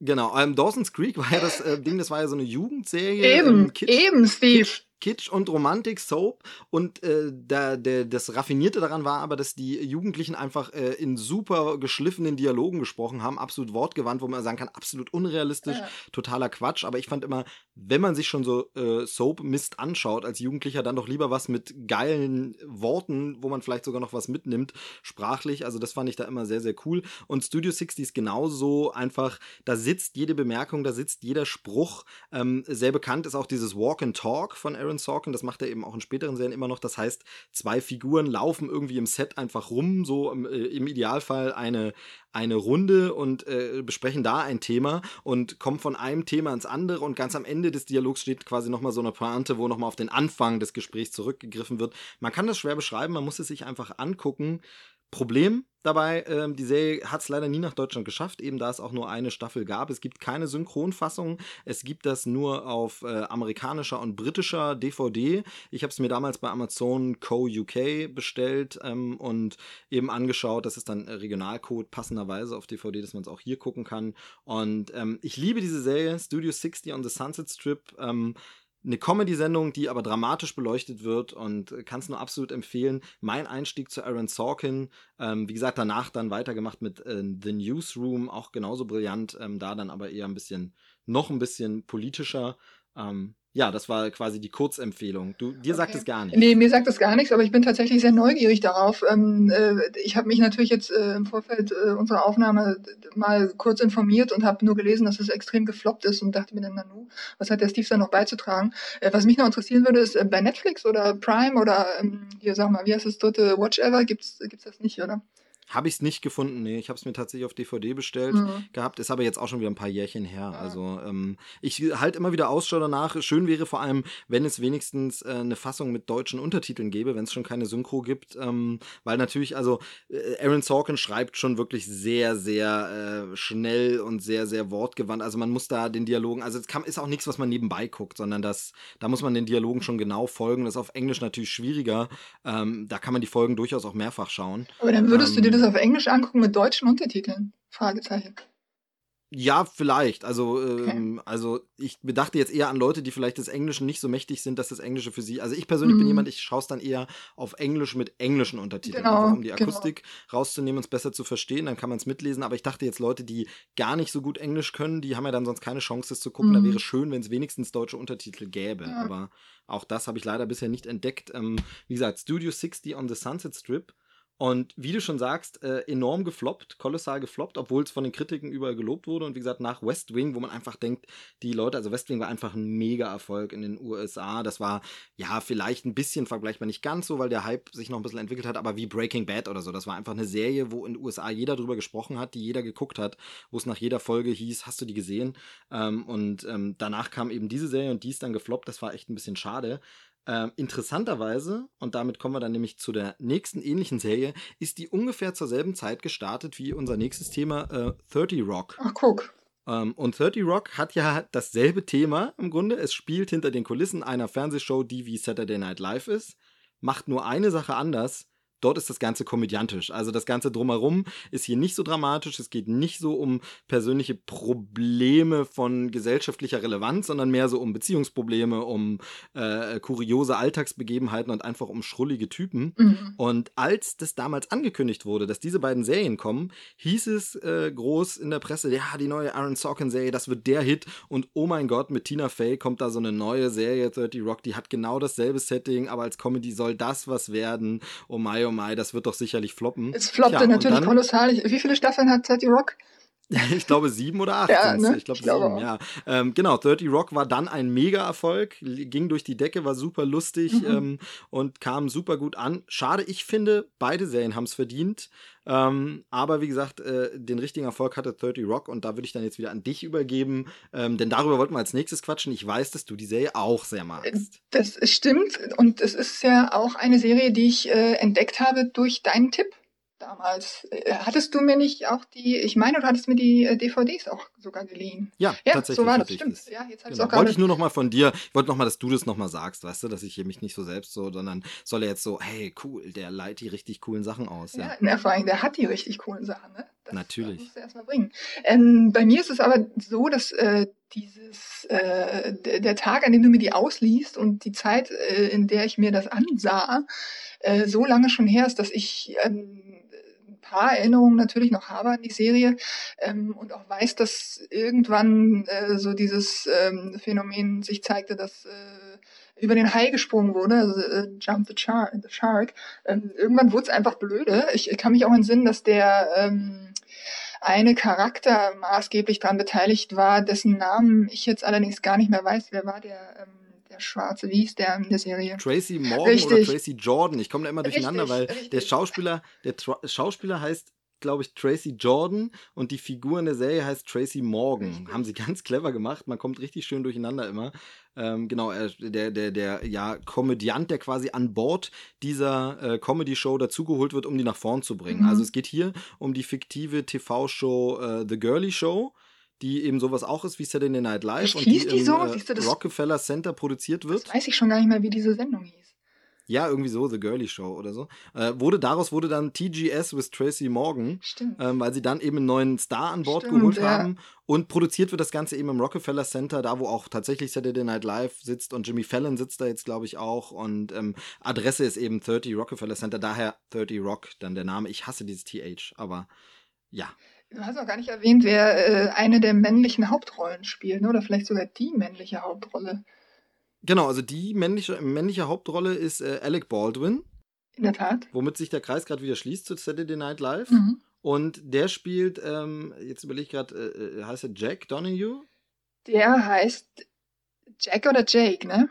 Genau, ähm, Dawson's Creek war ja das äh, Ding, das war ja so eine Jugendserie. Eben, ähm, Kitsch, eben, Steve. Kitsch, Kitsch und Romantik Soap und äh, da, der, das Raffinierte daran war aber, dass die Jugendlichen einfach äh, in super geschliffenen Dialogen gesprochen haben, absolut wortgewandt, wo man sagen kann, absolut unrealistisch, ja. totaler Quatsch. Aber ich fand immer, wenn man sich schon so äh, Soap-Mist anschaut als Jugendlicher, dann doch lieber was mit geilen Worten, wo man vielleicht sogar noch was mitnimmt, sprachlich. Also das fand ich da immer sehr, sehr cool. Und Studio 60 ist genauso einfach, da sitzt jede Bemerkung, da sitzt jeder Spruch. Ähm, sehr bekannt ist auch dieses Walk and Talk von Aaron Aaron Sorkin, das macht er eben auch in späteren Serien immer noch. Das heißt, zwei Figuren laufen irgendwie im Set einfach rum, so im, äh, im Idealfall eine, eine Runde und äh, besprechen da ein Thema und kommen von einem Thema ins andere und ganz am Ende des Dialogs steht quasi nochmal so eine Pointe, wo nochmal auf den Anfang des Gesprächs zurückgegriffen wird. Man kann das schwer beschreiben, man muss es sich einfach angucken. Problem dabei, ähm, die Serie hat es leider nie nach Deutschland geschafft, eben da es auch nur eine Staffel gab. Es gibt keine Synchronfassung, es gibt das nur auf äh, amerikanischer und britischer DVD. Ich habe es mir damals bei Amazon Co. UK bestellt ähm, und eben angeschaut. Das ist dann Regionalcode passenderweise auf DVD, dass man es auch hier gucken kann. Und ähm, ich liebe diese Serie, Studio 60 on the Sunset Strip. Eine Comedy-Sendung, die aber dramatisch beleuchtet wird und kann es nur absolut empfehlen. Mein Einstieg zu Aaron Sorkin, ähm, wie gesagt, danach dann weitergemacht mit äh, The Newsroom, auch genauso brillant, ähm, da dann aber eher ein bisschen, noch ein bisschen politischer. Ähm, ja, das war quasi die Kurzempfehlung. Du, dir okay. sagt es gar nichts. Nee, mir sagt es gar nichts, aber ich bin tatsächlich sehr neugierig darauf. Ähm, äh, ich habe mich natürlich jetzt äh, im Vorfeld äh, unserer Aufnahme mal kurz informiert und habe nur gelesen, dass es extrem gefloppt ist und dachte mir dann, Nanu, was hat der Steve da noch beizutragen? Äh, was mich noch interessieren würde, ist äh, bei Netflix oder Prime oder ähm, hier, sag mal, wie heißt das dritte Watch Ever? Gibt's, gibt's das nicht, oder? Habe ich es nicht gefunden, nee. Ich habe es mir tatsächlich auf DVD bestellt mhm. gehabt. Ist aber jetzt auch schon wieder ein paar Jährchen her. Also ähm, ich halte immer wieder Ausschau danach. Schön wäre vor allem, wenn es wenigstens äh, eine Fassung mit deutschen Untertiteln gäbe, wenn es schon keine Synchro gibt. Ähm, weil natürlich, also äh, Aaron Sorkin schreibt schon wirklich sehr, sehr äh, schnell und sehr, sehr wortgewandt. Also man muss da den Dialogen, also es kann, ist auch nichts, was man nebenbei guckt, sondern das, da muss man den Dialogen schon genau folgen. Das ist auf Englisch natürlich schwieriger. Ähm, da kann man die Folgen durchaus auch mehrfach schauen. Aber dann würdest du dir das das auf Englisch angucken mit deutschen Untertiteln? Fragezeichen. Ja, vielleicht. Also, okay. ähm, also ich bedachte jetzt eher an Leute, die vielleicht des Englischen nicht so mächtig sind, dass das Englische für sie. Also ich persönlich mhm. bin jemand, ich schaue es dann eher auf Englisch mit englischen Untertiteln, genau, einfach, um die genau. Akustik genau. rauszunehmen und es besser zu verstehen. Dann kann man es mitlesen. Aber ich dachte jetzt Leute, die gar nicht so gut Englisch können, die haben ja dann sonst keine Chance, es zu gucken. Mhm. Da wäre schön, wenn es wenigstens deutsche Untertitel gäbe. Ja. Aber auch das habe ich leider bisher nicht entdeckt. Ähm, wie gesagt, Studio 60 on the Sunset Strip und wie du schon sagst, äh, enorm gefloppt, kolossal gefloppt, obwohl es von den Kritiken überall gelobt wurde. Und wie gesagt, nach West Wing, wo man einfach denkt, die Leute, also West Wing war einfach ein Mega-Erfolg in den USA. Das war ja vielleicht ein bisschen vergleichbar, nicht ganz so, weil der Hype sich noch ein bisschen entwickelt hat, aber wie Breaking Bad oder so. Das war einfach eine Serie, wo in den USA jeder drüber gesprochen hat, die jeder geguckt hat, wo es nach jeder Folge hieß, hast du die gesehen? Ähm, und ähm, danach kam eben diese Serie und die ist dann gefloppt. Das war echt ein bisschen schade. Ähm, interessanterweise, und damit kommen wir dann nämlich zu der nächsten ähnlichen Serie, ist die ungefähr zur selben Zeit gestartet wie unser nächstes Thema äh, 30 Rock. Ach, guck. Ähm, und 30 Rock hat ja dasselbe Thema im Grunde. Es spielt hinter den Kulissen einer Fernsehshow, die wie Saturday Night Live ist, macht nur eine Sache anders. Dort ist das Ganze komödiantisch. Also das Ganze drumherum ist hier nicht so dramatisch. Es geht nicht so um persönliche Probleme von gesellschaftlicher Relevanz, sondern mehr so um Beziehungsprobleme, um äh, kuriose Alltagsbegebenheiten und einfach um schrullige Typen. Mhm. Und als das damals angekündigt wurde, dass diese beiden Serien kommen, hieß es äh, groß in der Presse, ja, die neue Aaron Sorkin-Serie, das wird der Hit. Und oh mein Gott, mit Tina Fey kommt da so eine neue Serie, 30 Rock, die hat genau dasselbe Setting, aber als Comedy soll das was werden. Oh mein oh Mai, das wird doch sicherlich floppen. Es floppte Tja, natürlich dann, kolossal. Wie viele Staffeln hat 30 Rock? ich glaube sieben oder acht. Ja, ne? Ich glaube sieben, ja. Ähm, genau, 30 Rock war dann ein Mega-Erfolg, ging durch die Decke, war super lustig mhm. ähm, und kam super gut an. Schade, ich finde, beide Serien haben es verdient. Ähm, aber wie gesagt, äh, den richtigen Erfolg hatte 30 Rock und da würde ich dann jetzt wieder an dich übergeben, ähm, denn darüber wollten wir als nächstes quatschen. Ich weiß, dass du die Serie auch sehr magst. Das stimmt und es ist ja auch eine Serie, die ich äh, entdeckt habe durch deinen Tipp damals. Äh, hattest du mir nicht auch die, ich meine, du hattest mir die äh, DVDs auch sogar geliehen. Ja, ja tatsächlich. So war das, stimmt. Das. Ja, jetzt genau. auch Wollte ich nur noch mal von dir, ich wollte noch mal, dass du das noch mal sagst, weißt du, dass ich hier mich nicht so selbst so, sondern soll er jetzt so, hey, cool, der leitet die richtig coolen Sachen aus. Ja, ja. vor allem, der hat die richtig coolen Sachen, ne? Das, Natürlich. Das musst du erstmal bringen. Ähm, bei mir ist es aber so, dass äh, dieses, äh, der Tag, an dem du mir die ausliest und die Zeit, äh, in der ich mir das ansah, äh, so lange schon her ist, dass ich ähm, paar Erinnerungen natürlich noch habe an die Serie ähm, und auch weiß, dass irgendwann äh, so dieses ähm, Phänomen sich zeigte, dass äh, über den Hai gesprungen wurde, also äh, Jump the, Char the Shark. Ähm, irgendwann wurde es einfach blöde. Ich, ich kann mich auch entsinnen, dass der ähm, eine Charakter maßgeblich daran beteiligt war, dessen Namen ich jetzt allerdings gar nicht mehr weiß. Wer war der? Ähm, der Schwarze, wie hieß der in der Serie? Tracy Morgan richtig. oder Tracy Jordan. Ich komme da immer durcheinander, richtig, weil richtig. der Schauspieler, der Tra Schauspieler heißt glaube ich, Tracy Jordan und die Figur in der Serie heißt Tracy Morgan. Haben sie ganz clever gemacht. Man kommt richtig schön durcheinander immer. Ähm, genau, er, der, der, der, ja, Komödiant, der quasi an Bord dieser äh, Comedy-Show dazugeholt wird, um die nach vorn zu bringen. Mhm. Also es geht hier um die fiktive TV-Show äh, The Girly Show die eben sowas auch ist wie Saturday Night Live Echt, und die, die im so? äh, Rockefeller Center produziert wird. Das weiß ich schon gar nicht mehr, wie diese Sendung hieß. Ja, irgendwie so, The Girly Show oder so. Äh, wurde, daraus wurde dann TGS with Tracy Morgan, ähm, weil sie dann eben einen neuen Star an Bord Stimmt, geholt ja. haben. Und produziert wird das Ganze eben im Rockefeller Center, da wo auch tatsächlich Saturday Night Live sitzt und Jimmy Fallon sitzt da jetzt, glaube ich, auch. Und ähm, Adresse ist eben 30 Rockefeller Center, daher 30 Rock, dann der Name. Ich hasse dieses TH, aber ja. Du hast auch gar nicht erwähnt, wer äh, eine der männlichen Hauptrollen spielt, ne? oder vielleicht sogar die männliche Hauptrolle. Genau, also die männliche, männliche Hauptrolle ist äh, Alec Baldwin. In der Tat. Womit sich der Kreis gerade wieder schließt zu Saturday Night Live. Mhm. Und der spielt, ähm, jetzt überlege ich gerade, äh, äh, heißt er Jack Donahue? Der heißt Jack oder Jake, ne?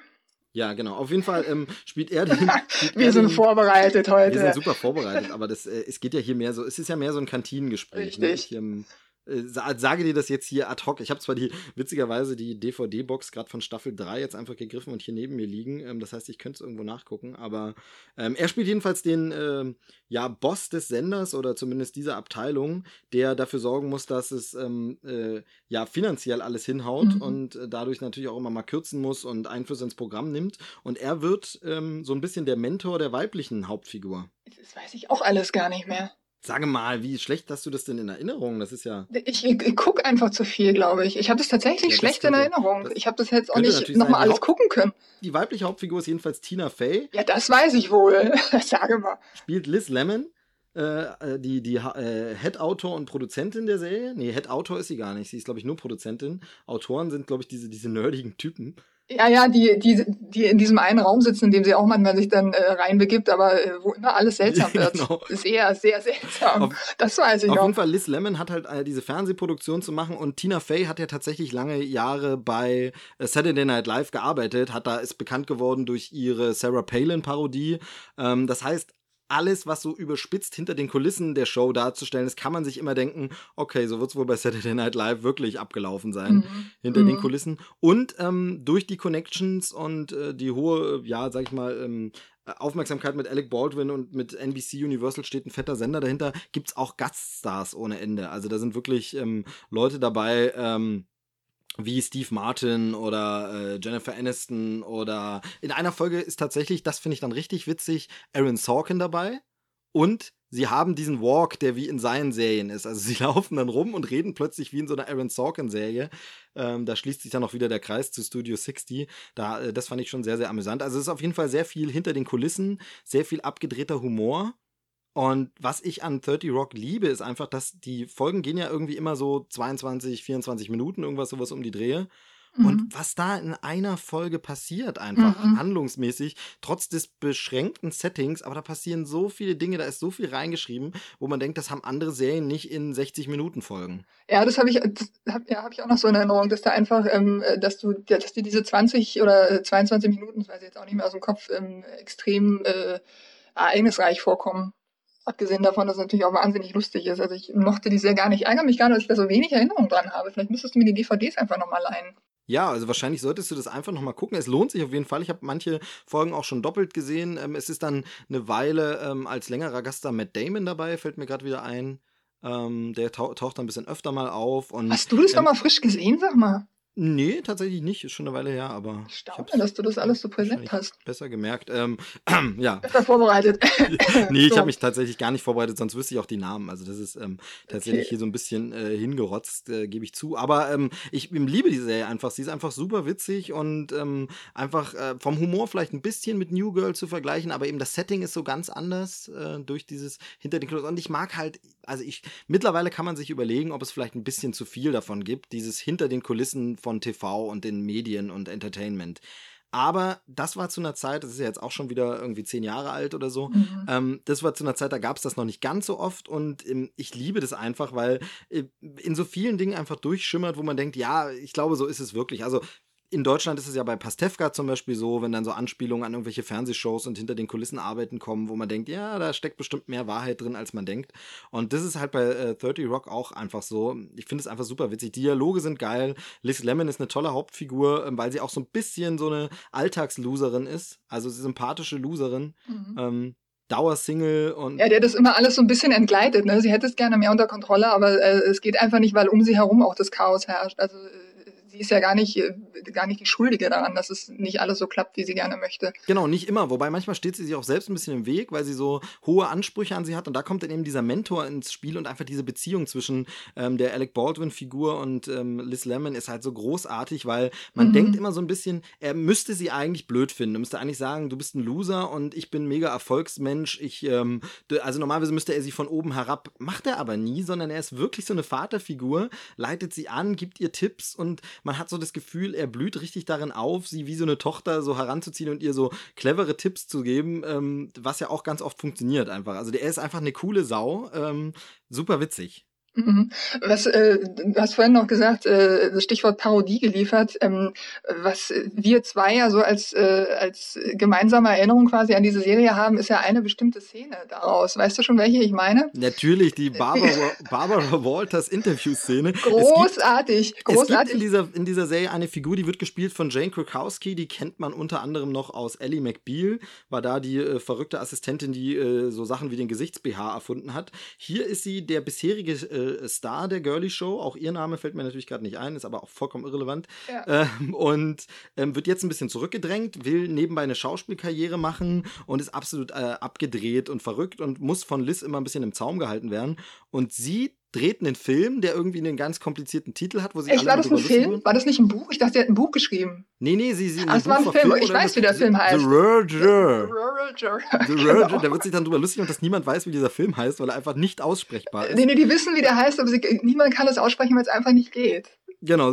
Ja, genau. Auf jeden Fall ähm, spielt er den. Spielt wir er sind den, vorbereitet heute. Wir sind super vorbereitet, aber das, äh, es geht ja hier mehr so, es ist ja mehr so ein Kantinengespräch. Ne? Richtig. Ne? Ich, ähm, äh, sage dir das jetzt hier ad hoc. Ich habe zwar die, witzigerweise, die DVD-Box gerade von Staffel 3 jetzt einfach gegriffen und hier neben mir liegen. Ähm, das heißt, ich könnte es irgendwo nachgucken. Aber ähm, er spielt jedenfalls den äh, ja, Boss des Senders oder zumindest dieser Abteilung, der dafür sorgen muss, dass es ähm, äh, ja finanziell alles hinhaut mhm. und äh, dadurch natürlich auch immer mal kürzen muss und Einfluss ins Programm nimmt. Und er wird ähm, so ein bisschen der Mentor der weiblichen Hauptfigur. Das weiß ich auch alles gar nicht mehr. Sage mal, wie schlecht hast du das denn in Erinnerung? Das ist ja. Ich, ich, gucke einfach zu viel, glaube ich. Ich habe das tatsächlich ja, schlecht in Erinnerung. Ich habe das jetzt auch nicht nochmal alles Haupt, gucken können. Die weibliche Hauptfigur ist jedenfalls Tina Fey. Ja, das weiß ich wohl. Sage mal. Spielt Liz Lemon, äh, äh die, die äh, Head-Autor und Produzentin der Serie. Nee, Head-Autor ist sie gar nicht. Sie ist, glaube ich, nur Produzentin. Autoren sind, glaube ich, diese, diese nerdigen Typen. Ja, ja, die, die, die in diesem einen Raum sitzen, in dem sie auch manchmal sich dann äh, reinbegibt, aber äh, wo immer alles seltsam wird. genau. Ist eher sehr seltsam. Auf, das weiß ich Auf noch. jeden Fall, Liz Lemon hat halt äh, diese Fernsehproduktion zu machen und Tina Fey hat ja tatsächlich lange Jahre bei äh, Saturday Night Live gearbeitet, hat da ist bekannt geworden durch ihre Sarah Palin-Parodie. Ähm, das heißt, alles, was so überspitzt hinter den Kulissen der Show darzustellen ist, kann man sich immer denken, okay, so wird es wohl bei Saturday Night Live wirklich abgelaufen sein, mhm. hinter mhm. den Kulissen. Und ähm, durch die Connections und äh, die hohe, ja, sag ich mal, ähm, Aufmerksamkeit mit Alec Baldwin und mit NBC Universal steht ein fetter Sender dahinter, gibt es auch Gaststars ohne Ende. Also da sind wirklich ähm, Leute dabei, ähm, wie Steve Martin oder äh, Jennifer Aniston oder in einer Folge ist tatsächlich, das finde ich dann richtig witzig, Aaron Sorkin dabei und sie haben diesen Walk, der wie in seinen Serien ist. Also sie laufen dann rum und reden plötzlich wie in so einer Aaron Sorkin-Serie. Ähm, da schließt sich dann auch wieder der Kreis zu Studio 60. Da, äh, das fand ich schon sehr, sehr amüsant. Also es ist auf jeden Fall sehr viel hinter den Kulissen, sehr viel abgedrehter Humor. Und was ich an 30 Rock liebe, ist einfach, dass die Folgen gehen ja irgendwie immer so 22, 24 Minuten, irgendwas sowas um die Drehe. Mhm. Und was da in einer Folge passiert, einfach mhm. handlungsmäßig, trotz des beschränkten Settings, aber da passieren so viele Dinge, da ist so viel reingeschrieben, wo man denkt, das haben andere Serien nicht in 60 Minuten Folgen. Ja, das habe ich, hab, ja, hab ich auch noch so in Erinnerung, dass da einfach, ähm, dass du, dass dir diese 20 oder 22 Minuten, das weiß ich jetzt auch nicht mehr aus dem Kopf, ähm, extrem äh, ereignisreich vorkommen. Abgesehen davon, dass es natürlich auch wahnsinnig lustig ist. Also ich mochte die sehr gar nicht. Ich ärgere mich gar nicht, dass ich da so wenig Erinnerung dran habe. Vielleicht müsstest du mir die DVDs einfach nochmal leihen. Ja, also wahrscheinlich solltest du das einfach nochmal gucken. Es lohnt sich auf jeden Fall. Ich habe manche Folgen auch schon doppelt gesehen. Ähm, es ist dann eine Weile ähm, als längerer Gast da Matt Damon dabei, fällt mir gerade wieder ein. Ähm, der taucht dann ein bisschen öfter mal auf. Und, Hast du das ähm, nochmal frisch gesehen, sag mal? Nee, tatsächlich nicht. Ist schon eine Weile her, aber. Ich staune, dass du das alles so präsent hast. Besser gemerkt. Ähm, ja. Besser vorbereitet. nee, ich habe mich tatsächlich gar nicht vorbereitet, sonst wüsste ich auch die Namen. Also, das ist ähm, tatsächlich okay. hier so ein bisschen äh, hingerotzt, äh, gebe ich zu. Aber ähm, ich liebe die Serie einfach. Sie ist einfach super witzig und ähm, einfach äh, vom Humor vielleicht ein bisschen mit New Girl zu vergleichen, aber eben das Setting ist so ganz anders äh, durch dieses hinter den Kulissen. Und ich mag halt, also ich, mittlerweile kann man sich überlegen, ob es vielleicht ein bisschen zu viel davon gibt, dieses hinter den Kulissen von von TV und den Medien und Entertainment. Aber das war zu einer Zeit, das ist ja jetzt auch schon wieder irgendwie zehn Jahre alt oder so. Mhm. Ähm, das war zu einer Zeit, da gab es das noch nicht ganz so oft und ähm, ich liebe das einfach, weil äh, in so vielen Dingen einfach durchschimmert, wo man denkt, ja, ich glaube, so ist es wirklich. Also in Deutschland ist es ja bei Pastewka zum Beispiel so, wenn dann so Anspielungen an irgendwelche Fernsehshows und hinter den Kulissen arbeiten kommen, wo man denkt, ja, da steckt bestimmt mehr Wahrheit drin, als man denkt. Und das ist halt bei äh, 30 Rock auch einfach so. Ich finde es einfach super witzig. Dialoge sind geil. Liz Lemon ist eine tolle Hauptfigur, äh, weil sie auch so ein bisschen so eine Alltagsloserin ist. Also sympathische Loserin. Mhm. Ähm, Dauersingle und. Ja, der das immer alles so ein bisschen entgleitet. Ne? Sie hätte es gerne mehr unter Kontrolle, aber äh, es geht einfach nicht, weil um sie herum auch das Chaos herrscht. Also sie ist ja gar nicht, äh, gar nicht die Schuldige daran, dass es nicht alles so klappt, wie sie gerne möchte. Genau, nicht immer. Wobei manchmal steht sie sich auch selbst ein bisschen im Weg, weil sie so hohe Ansprüche an sie hat. Und da kommt dann eben dieser Mentor ins Spiel und einfach diese Beziehung zwischen ähm, der Alec Baldwin-Figur und ähm, Liz Lemon ist halt so großartig, weil man mhm. denkt immer so ein bisschen, er müsste sie eigentlich blöd finden. Er müsste eigentlich sagen, du bist ein Loser und ich bin mega Erfolgsmensch. Ich, ähm, also normalerweise müsste er sie von oben herab, macht er aber nie, sondern er ist wirklich so eine Vaterfigur, leitet sie an, gibt ihr Tipps und man hat so das Gefühl, er blüht richtig darin auf, sie wie so eine Tochter so heranzuziehen und ihr so clevere Tipps zu geben, ähm, was ja auch ganz oft funktioniert einfach. Also der ist einfach eine coole Sau, ähm, super witzig. Mhm. Was, äh, du hast vorhin noch gesagt, äh, das Stichwort Parodie geliefert, ähm, was wir zwei ja so als, äh, als gemeinsame Erinnerung quasi an diese Serie haben, ist ja eine bestimmte Szene daraus. Weißt du schon, welche ich meine? Natürlich, die Barbara, Barbara Walters Interviewszene. Großartig, es gibt, großartig. Es gibt in dieser, in dieser Serie eine Figur, die wird gespielt von Jane Krakowski, die kennt man unter anderem noch aus Ellie McBeal, war da die äh, verrückte Assistentin, die äh, so Sachen wie den Gesichts-BH erfunden hat. Hier ist sie der bisherige Star der Girly Show. Auch ihr Name fällt mir natürlich gerade nicht ein, ist aber auch vollkommen irrelevant. Ja. Ähm, und ähm, wird jetzt ein bisschen zurückgedrängt, will nebenbei eine Schauspielkarriere machen und ist absolut äh, abgedreht und verrückt und muss von Liz immer ein bisschen im Zaum gehalten werden. Und sie dreht einen Film, der irgendwie einen ganz komplizierten Titel hat, wo sie Echt, war das ein Film? Wird. War das nicht ein Buch? Ich dachte, sie hat ein Buch geschrieben. Nee, nee, sie, sie Ach, es war ein Film. Ich weiß, wie der Film heißt. The Roger. The Roger. The Roger. Genau. Da wird sich dann drüber lustig und dass niemand weiß, wie dieser Film heißt, weil er einfach nicht aussprechbar ist. Nee, nee, die wissen, wie der heißt, aber sie, niemand kann es aussprechen, weil es einfach nicht geht. Genau,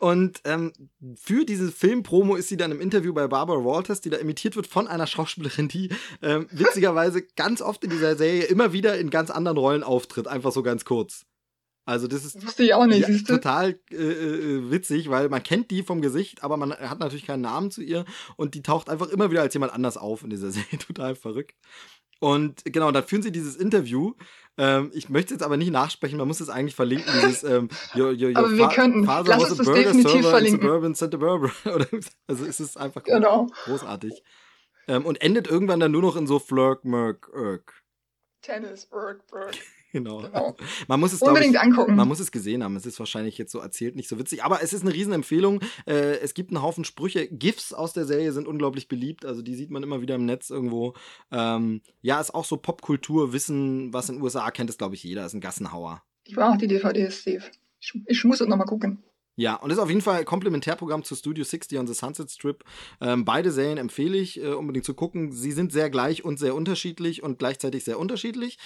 und ähm, für diese Filmpromo ist sie dann im Interview bei Barbara Walters, die da imitiert wird von einer Schauspielerin, die ähm, witzigerweise ganz oft in dieser Serie immer wieder in ganz anderen Rollen auftritt, einfach so ganz kurz. Also das ist das ich auch nicht, ja, total äh, äh, witzig, weil man kennt die vom Gesicht, aber man hat natürlich keinen Namen zu ihr und die taucht einfach immer wieder als jemand anders auf in dieser Serie. Total verrückt. Und genau, dann führen sie dieses Interview. Ähm, ich möchte jetzt aber nicht nachsprechen, man muss es eigentlich verlinken, dieses ähm, your, your, your Aber wir könnten, lass uns das definitiv verlinken. Suburban, Suburban. also es ist einfach genau. großartig. Ähm, und endet irgendwann dann nur noch in so Flirk, Merk, Irk. Tennis, Irk, Irk. Genau. genau. Man muss es unbedingt ich, angucken. Man muss es gesehen haben. Es ist wahrscheinlich jetzt so erzählt nicht so witzig, aber es ist eine Riesenempfehlung. Äh, es gibt einen Haufen Sprüche. GIFs aus der Serie sind unglaublich beliebt. Also die sieht man immer wieder im Netz irgendwo. Ähm, ja, ist auch so Popkultur, Wissen, was in den USA kennt, ist glaube ich jeder. Ist ein Gassenhauer. Ich brauche die DVDs, Steve. Ich, ich muss es nochmal gucken. Ja, und das ist auf jeden Fall ein Komplementärprogramm zu Studio 60 on the Sunset Strip. Ähm, beide Serien empfehle ich äh, unbedingt zu gucken. Sie sind sehr gleich und sehr unterschiedlich und gleichzeitig sehr unterschiedlich.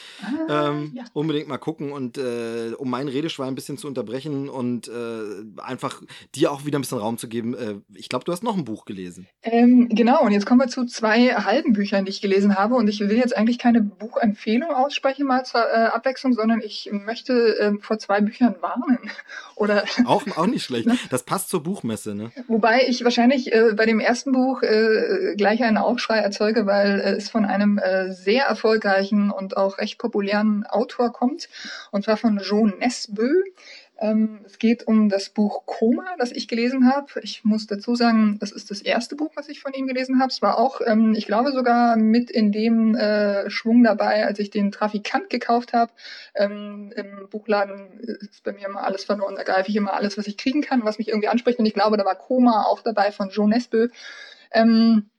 Ah, ähm, ja. Unbedingt mal gucken und äh, um meinen Redeschwein ein bisschen zu unterbrechen und äh, einfach dir auch wieder ein bisschen Raum zu geben. Äh, ich glaube, du hast noch ein Buch gelesen. Ähm, genau, und jetzt kommen wir zu zwei halben Büchern, die ich gelesen habe. Und ich will jetzt eigentlich keine Buchempfehlung aussprechen, mal zur äh, Abwechslung, sondern ich möchte ähm, vor zwei Büchern warnen. Oder auch, auch nicht schlecht. Ne? Das passt zur Buchmesse, ne? Wobei ich wahrscheinlich äh, bei dem ersten Buch äh, gleich einen Aufschrei erzeuge, weil äh, es von einem äh, sehr erfolgreichen und auch recht populären Autor kommt, und zwar von Jean Nesbø. Ähm, es geht um das Buch Koma, das ich gelesen habe. Ich muss dazu sagen, das ist das erste Buch, was ich von ihm gelesen habe. Es war auch, ähm, ich glaube sogar mit in dem äh, Schwung dabei, als ich den Trafikant gekauft habe. Ähm, Im Buchladen ist bei mir immer alles verloren. Da greife ich immer alles, was ich kriegen kann, was mich irgendwie anspricht. Und ich glaube, da war Koma auch dabei von Joe Nesbø. Ähm,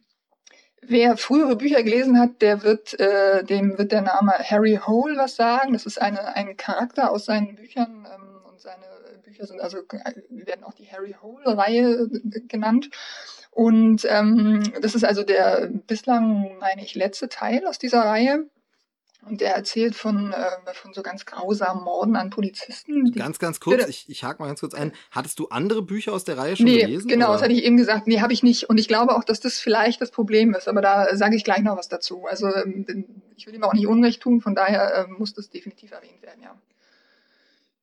Wer frühere Bücher gelesen hat, der wird, äh, dem wird der Name Harry Hole was sagen. Das ist eine, ein Charakter aus seinen Büchern und seine Bücher sind also werden auch die Harry Hole-Reihe genannt. Und ähm, das ist also der bislang, meine ich, letzte Teil aus dieser Reihe. Und der erzählt von, äh, von so ganz grausamen Morden an Polizisten. Ganz, ganz kurz, ich, ich hake mal ganz kurz ein. Hattest du andere Bücher aus der Reihe schon nee, gelesen? Genau, oder? das hatte ich eben gesagt. Nee, habe ich nicht. Und ich glaube auch, dass das vielleicht das Problem ist. Aber da sage ich gleich noch was dazu. Also ähm, ich will ihm auch nicht Unrecht tun, von daher äh, muss das definitiv erwähnt werden, ja.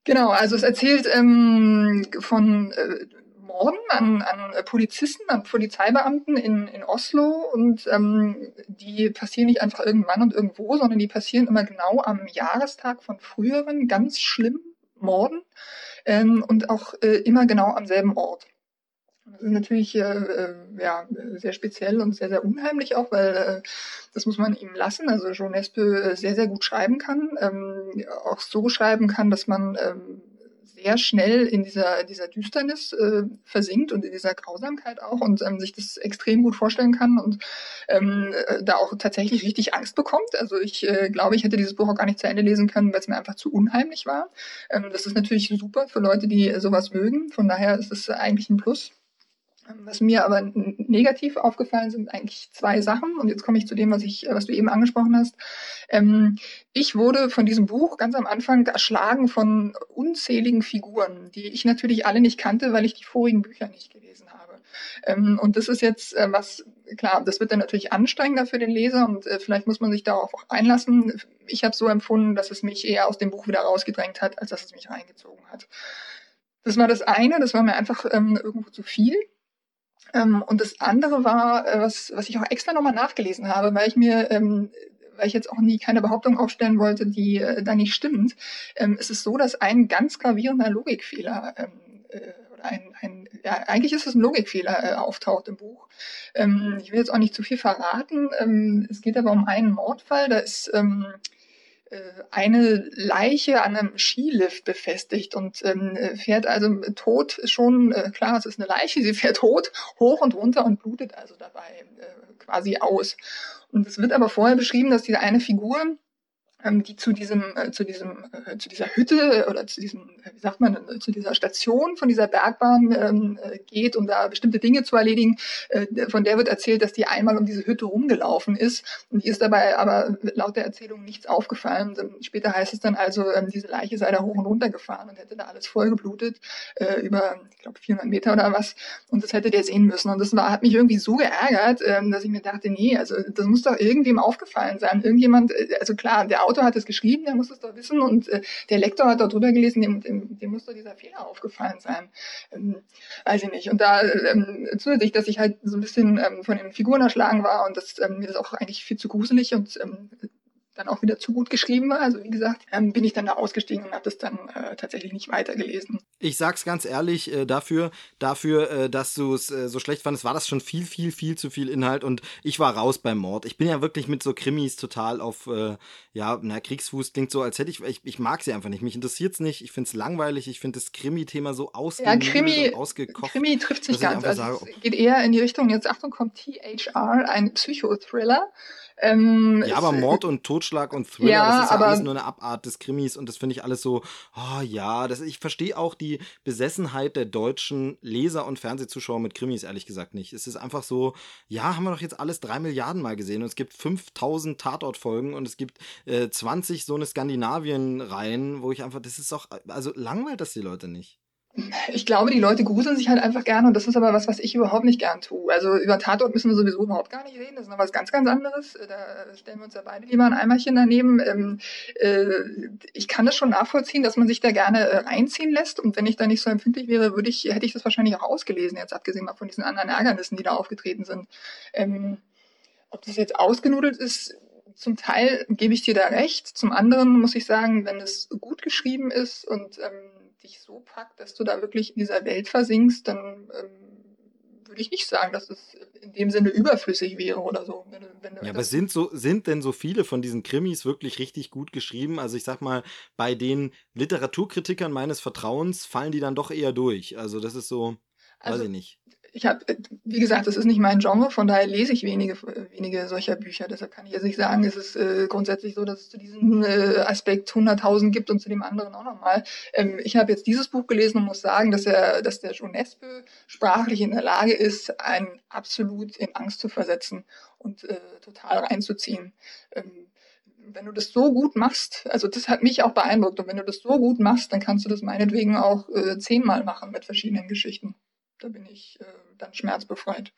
Genau, also es erzählt ähm, von äh, Morden an, an Polizisten, an Polizeibeamten in, in Oslo und ähm, die passieren nicht einfach irgendwann und irgendwo, sondern die passieren immer genau am Jahrestag von früheren ganz schlimmen Morden ähm, und auch äh, immer genau am selben Ort. Natürlich äh, äh, ja, sehr speziell und sehr, sehr unheimlich auch, weil äh, das muss man ihm lassen. Also Jean Espel äh, sehr, sehr gut schreiben kann, ähm, auch so schreiben kann, dass man ähm, sehr schnell in dieser, dieser Düsternis äh, versinkt und in dieser Grausamkeit auch und ähm, sich das extrem gut vorstellen kann und ähm, äh, da auch tatsächlich richtig Angst bekommt. Also ich äh, glaube, ich hätte dieses Buch auch gar nicht zu Ende lesen können, weil es mir einfach zu unheimlich war. Ähm, das ist natürlich super für Leute, die sowas mögen. Von daher ist es eigentlich ein Plus. Was mir aber negativ aufgefallen sind eigentlich zwei Sachen. Und jetzt komme ich zu dem, was ich, was du eben angesprochen hast. Ähm, ich wurde von diesem Buch ganz am Anfang erschlagen von unzähligen Figuren, die ich natürlich alle nicht kannte, weil ich die vorigen Bücher nicht gelesen habe. Ähm, und das ist jetzt äh, was, klar, das wird dann natürlich anstrengender für den Leser und äh, vielleicht muss man sich darauf auch einlassen. Ich habe so empfunden, dass es mich eher aus dem Buch wieder rausgedrängt hat, als dass es mich reingezogen hat. Das war das eine, das war mir einfach ähm, irgendwo zu viel. Ähm, und das andere war, äh, was, was ich auch extra nochmal nachgelesen habe, weil ich mir, ähm, weil ich jetzt auch nie keine Behauptung aufstellen wollte, die äh, da nicht stimmt. Ähm, es ist so, dass ein ganz gravierender Logikfehler ähm, äh, ein, ein ja, eigentlich ist es ein Logikfehler äh, auftaucht im Buch. Ähm, ich will jetzt auch nicht zu viel verraten. Ähm, es geht aber um einen Mordfall. Da ist ähm, äh, eine Leiche an einem Skilift befestigt und ähm, fährt also tot schon, äh, klar, es ist eine Leiche, sie fährt tot, hoch und runter und blutet also dabei äh, quasi aus. Und es wird aber vorher beschrieben, dass diese eine Figur ähm, die zu diesem, äh, zu diesem, äh, zu dieser Hütte oder zu diesem, äh, wie sagt man, äh, zu dieser Station von dieser Bergbahn ähm, äh, geht, um da bestimmte Dinge zu erledigen. Äh, von der wird erzählt, dass die einmal um diese Hütte rumgelaufen ist und ihr ist dabei aber laut der Erzählung nichts aufgefallen. Und später heißt es dann also, ähm, diese Leiche sei da hoch und runter gefahren und hätte da alles vollgeblutet über, ich glaube, 400 Meter oder was. Und das hätte der sehen müssen. Und das war, hat mich irgendwie so geärgert, ähm, dass ich mir dachte, nee, also das muss doch irgendwem aufgefallen sein. Irgendjemand, also klar, der Autor hat es geschrieben, der muss es doch wissen und äh, der Lektor hat dort drüber gelesen, dem, dem, dem muss doch dieser Fehler aufgefallen sein. Ähm, weiß ich nicht. Und da ähm, zusätzlich, dass ich halt so ein bisschen ähm, von den Figuren erschlagen war und das, ähm, mir das auch eigentlich viel zu gruselig und ähm, dann auch wieder zu gut geschrieben war. Also wie gesagt, ähm, bin ich dann da ausgestiegen und habe das dann äh, tatsächlich nicht weitergelesen. Ich sag's ganz ehrlich, äh, dafür, dafür, äh, dass du es äh, so schlecht fandest, war das schon viel, viel, viel zu viel Inhalt und ich war raus beim Mord. Ich bin ja wirklich mit so Krimis total auf, äh, ja, na, Kriegsfuß klingt so, als hätte ich, ich, ich mag sie einfach nicht. Mich interessiert's nicht. Ich find's langweilig. Ich finde das Krimi-Thema so ausgekocht. Ja, Krimi, ausgekocht. Krimi trifft sich ganz. Also sage, es geht eher in die Richtung, jetzt Achtung, kommt THR, ein Psychothriller. Ähm, ja, aber Mord und Totschlag und Thriller, ja, das ist ja aber, alles nur eine Abart des Krimis und das finde ich alles so, oh ja, das, ich verstehe auch die Besessenheit der deutschen Leser und Fernsehzuschauer mit Krimis ehrlich gesagt nicht. Es ist einfach so, ja, haben wir doch jetzt alles drei Milliarden Mal gesehen und es gibt 5000 Tatortfolgen und es gibt äh, 20 so eine Skandinavien-Reihen, wo ich einfach, das ist doch, also langweilt das die Leute nicht. Ich glaube, die Leute gruseln sich halt einfach gerne und das ist aber was, was ich überhaupt nicht gern tue. Also über Tatort müssen wir sowieso überhaupt gar nicht reden. Das ist noch was ganz, ganz anderes. Da stellen wir uns ja beide lieber ein Eimerchen daneben. Ähm, äh, ich kann das schon nachvollziehen, dass man sich da gerne äh, reinziehen lässt und wenn ich da nicht so empfindlich wäre, würde ich, hätte ich das wahrscheinlich auch ausgelesen, jetzt abgesehen mal von diesen anderen Ärgernissen, die da aufgetreten sind. Ähm, ob das jetzt ausgenudelt ist, zum Teil gebe ich dir da recht. Zum anderen muss ich sagen, wenn es gut geschrieben ist und ähm, dich so packt, dass du da wirklich in dieser Welt versinkst, dann ähm, würde ich nicht sagen, dass es in dem Sinne überflüssig wäre oder so. Wenn, wenn ja, aber sind so sind denn so viele von diesen Krimis wirklich richtig gut geschrieben? Also ich sag mal, bei den Literaturkritikern meines Vertrauens fallen die dann doch eher durch. Also das ist so, also, weiß ich nicht ich habe, wie gesagt, das ist nicht mein Genre, von daher lese ich wenige, wenige solcher Bücher. Deshalb kann ich jetzt nicht sagen, es ist äh, grundsätzlich so, dass es zu diesem äh, Aspekt 100.000 gibt und zu dem anderen auch nochmal. Ähm, ich habe jetzt dieses Buch gelesen und muss sagen, dass er, dass der Jonespe sprachlich in der Lage ist, einen absolut in Angst zu versetzen und äh, total reinzuziehen. Ähm, wenn du das so gut machst, also das hat mich auch beeindruckt, und wenn du das so gut machst, dann kannst du das meinetwegen auch äh, zehnmal machen mit verschiedenen Geschichten. Da bin ich äh, dann schmerzbefreit.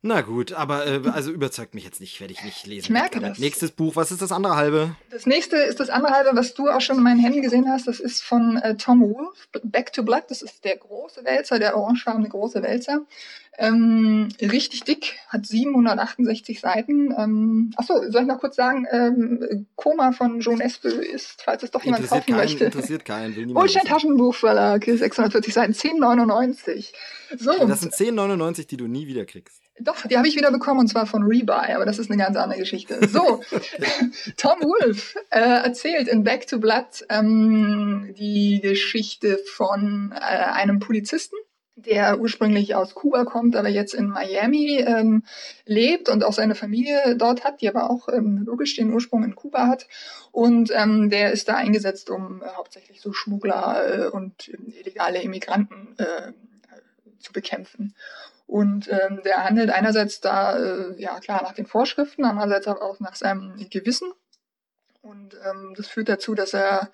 Na gut, aber äh, also überzeugt mich jetzt nicht, werde ich nicht lesen. Ich merke das. Nächstes Buch, was ist das andere halbe? Das nächste ist das andere halbe, was du auch schon in meinen Händen gesehen hast. Das ist von äh, Tom Wolfe, Back to Blood. Das ist der große Wälzer, der orangefarbene große Wälzer. Ähm, richtig dick, hat 768 Seiten. Ähm, achso, soll ich noch kurz sagen, ähm, Koma von Joan Espel ist, falls es doch jemand kaufen keinen, möchte. Interessiert keinen, will niemand. Ulstein Taschenbuchverlag, 640 Seiten, 10,99. So. Das sind 10,99, die du nie wieder kriegst. Doch, die habe ich wieder bekommen und zwar von Rebuy, aber das ist eine ganz andere Geschichte. So, Tom Wolfe äh, erzählt in Back to Blood ähm, die Geschichte von äh, einem Polizisten, der ursprünglich aus Kuba kommt, aber jetzt in Miami ähm, lebt und auch seine Familie dort hat, die aber auch ähm, logisch den Ursprung in Kuba hat. Und ähm, der ist da eingesetzt, um äh, hauptsächlich so Schmuggler äh, und äh, illegale Immigranten äh, zu bekämpfen. Und ähm, der handelt einerseits da, äh, ja klar, nach den Vorschriften, andererseits aber auch nach seinem Gewissen. Und ähm, das führt dazu, dass er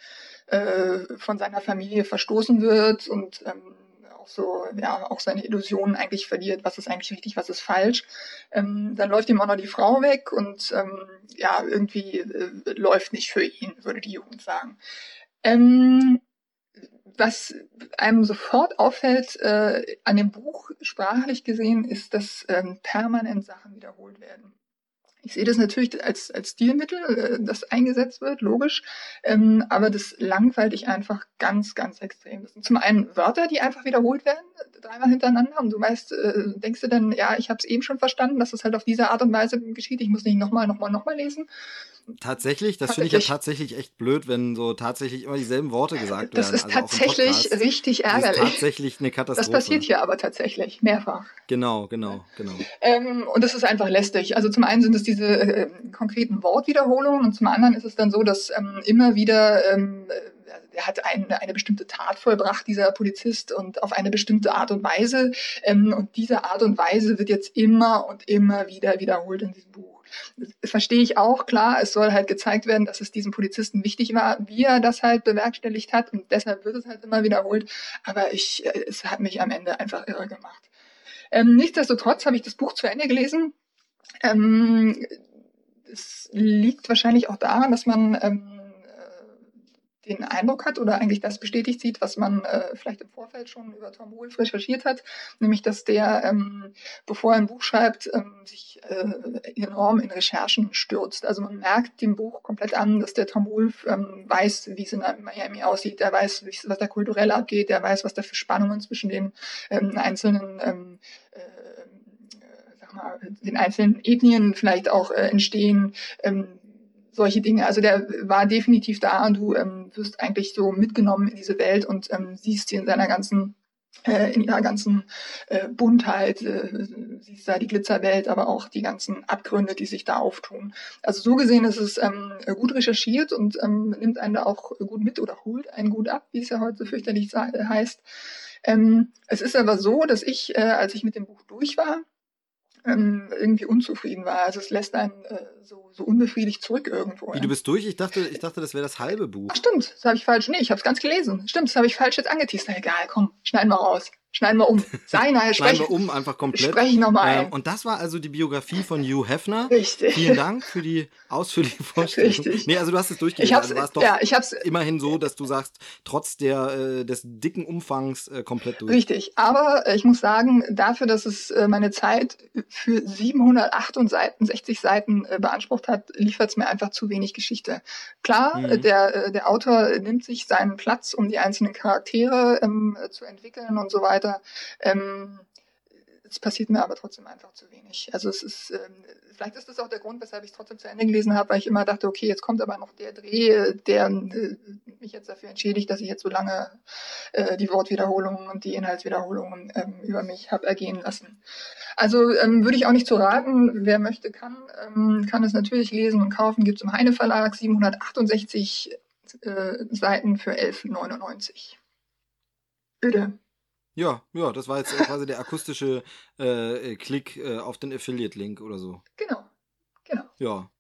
äh, von seiner Familie verstoßen wird und ähm, auch so, ja, auch seine Illusionen eigentlich verliert, was ist eigentlich richtig, was ist falsch. Ähm, dann läuft ihm auch noch die Frau weg und ähm, ja, irgendwie äh, läuft nicht für ihn, würde die Jugend sagen. Ähm, was einem sofort auffällt äh, an dem Buch sprachlich gesehen, ist, dass ähm, permanent Sachen wiederholt werden. Ich sehe das natürlich als, als Stilmittel, äh, das eingesetzt wird, logisch, ähm, aber das langweilt dich einfach ganz, ganz extrem. Das sind zum einen Wörter, die einfach wiederholt werden, dreimal hintereinander und du weißt, äh, denkst du dann, ja, ich habe es eben schon verstanden, dass es halt auf diese Art und Weise geschieht, ich muss nicht nochmal, nochmal, nochmal lesen. Tatsächlich, das finde ich ja tatsächlich echt blöd, wenn so tatsächlich immer dieselben Worte gesagt das werden. Das ist also tatsächlich richtig ärgerlich. Das ist tatsächlich eine Katastrophe. Das passiert hier aber tatsächlich, mehrfach. Genau, genau, genau. Ähm, und das ist einfach lästig. Also zum einen sind es diese äh, konkreten Wortwiederholungen und zum anderen ist es dann so, dass ähm, immer wieder ähm, er hat eine, eine bestimmte Tat vollbracht, dieser Polizist, und auf eine bestimmte Art und Weise. Ähm, und diese Art und Weise wird jetzt immer und immer wieder wiederholt in diesem Buch. Das verstehe ich auch, klar, es soll halt gezeigt werden, dass es diesem Polizisten wichtig war, wie er das halt bewerkstelligt hat und deshalb wird es halt immer wiederholt, aber ich, äh, es hat mich am Ende einfach irre gemacht. Ähm, nichtsdestotrotz habe ich das Buch zu Ende gelesen. Ähm, es liegt wahrscheinlich auch daran, dass man ähm, den Eindruck hat oder eigentlich das bestätigt sieht, was man äh, vielleicht im Vorfeld schon über Tom Wolfe recherchiert hat, nämlich dass der, ähm, bevor er ein Buch schreibt, ähm, sich äh, enorm in Recherchen stürzt. Also man merkt dem Buch komplett an, dass der Tom Wolfe ähm, weiß, wie es in Miami aussieht, er weiß, was da kulturell abgeht, er weiß, was da für Spannungen zwischen den ähm, einzelnen ähm, äh, den einzelnen Ethnien vielleicht auch äh, entstehen. Ähm, solche Dinge. Also der war definitiv da und du ähm, wirst eigentlich so mitgenommen in diese Welt und ähm, siehst sie in seiner ganzen äh, in ihrer ganzen äh, Buntheit, äh, siehst da die Glitzerwelt, aber auch die ganzen Abgründe, die sich da auftun. Also so gesehen ist es ähm, gut recherchiert und ähm, nimmt einen da auch gut mit oder holt einen gut ab, wie es ja heute fürchterlich heißt. Ähm, es ist aber so, dass ich, äh, als ich mit dem Buch durch war, ähm, irgendwie unzufrieden war. Also es lässt einen äh, so, so unbefriedigt zurück irgendwo. Wie, du bist durch? Ich dachte, ich dachte, das wäre das halbe Buch. Ach stimmt, das habe ich falsch. Nee, ich habe es ganz gelesen. Stimmt, das habe ich falsch jetzt angeteased. Na egal, komm, schneiden wir raus. Schneiden wir um. Sei nein, Schneiden wir um, einfach komplett. Spreche ich nochmal ähm, Und das war also die Biografie von Hugh Hefner. Richtig. Vielen Dank für die ausführliche Vorstellung. Richtig. Nee, also du hast es durchgelesen. Ich hab's, also doch ja, ich hab's, immerhin so, dass du sagst, trotz der, äh, des dicken Umfangs äh, komplett durch. Richtig. Aber äh, ich muss sagen, dafür, dass es äh, meine Zeit für 768 Seiten äh, beansprucht hat, liefert es mir einfach zu wenig Geschichte. Klar, mhm. der, der Autor nimmt sich seinen Platz, um die einzelnen Charaktere ähm, zu entwickeln und so weiter weiter. Ähm, es passiert mir aber trotzdem einfach zu wenig. Also es ist, ähm, vielleicht ist das auch der Grund, weshalb ich es trotzdem zu Ende gelesen habe, weil ich immer dachte, okay, jetzt kommt aber noch der Dreh, der äh, mich jetzt dafür entschädigt, dass ich jetzt so lange äh, die Wortwiederholungen und die Inhaltswiederholungen ähm, über mich habe ergehen lassen. Also ähm, würde ich auch nicht zu raten, wer möchte, kann, ähm, kann es natürlich lesen und kaufen. Gibt es im Heine Verlag 768 äh, Seiten für 11,99. Bitte. Ja, ja, das war jetzt quasi der akustische äh, äh, Klick äh, auf den Affiliate-Link oder so. Genau, genau. Ja.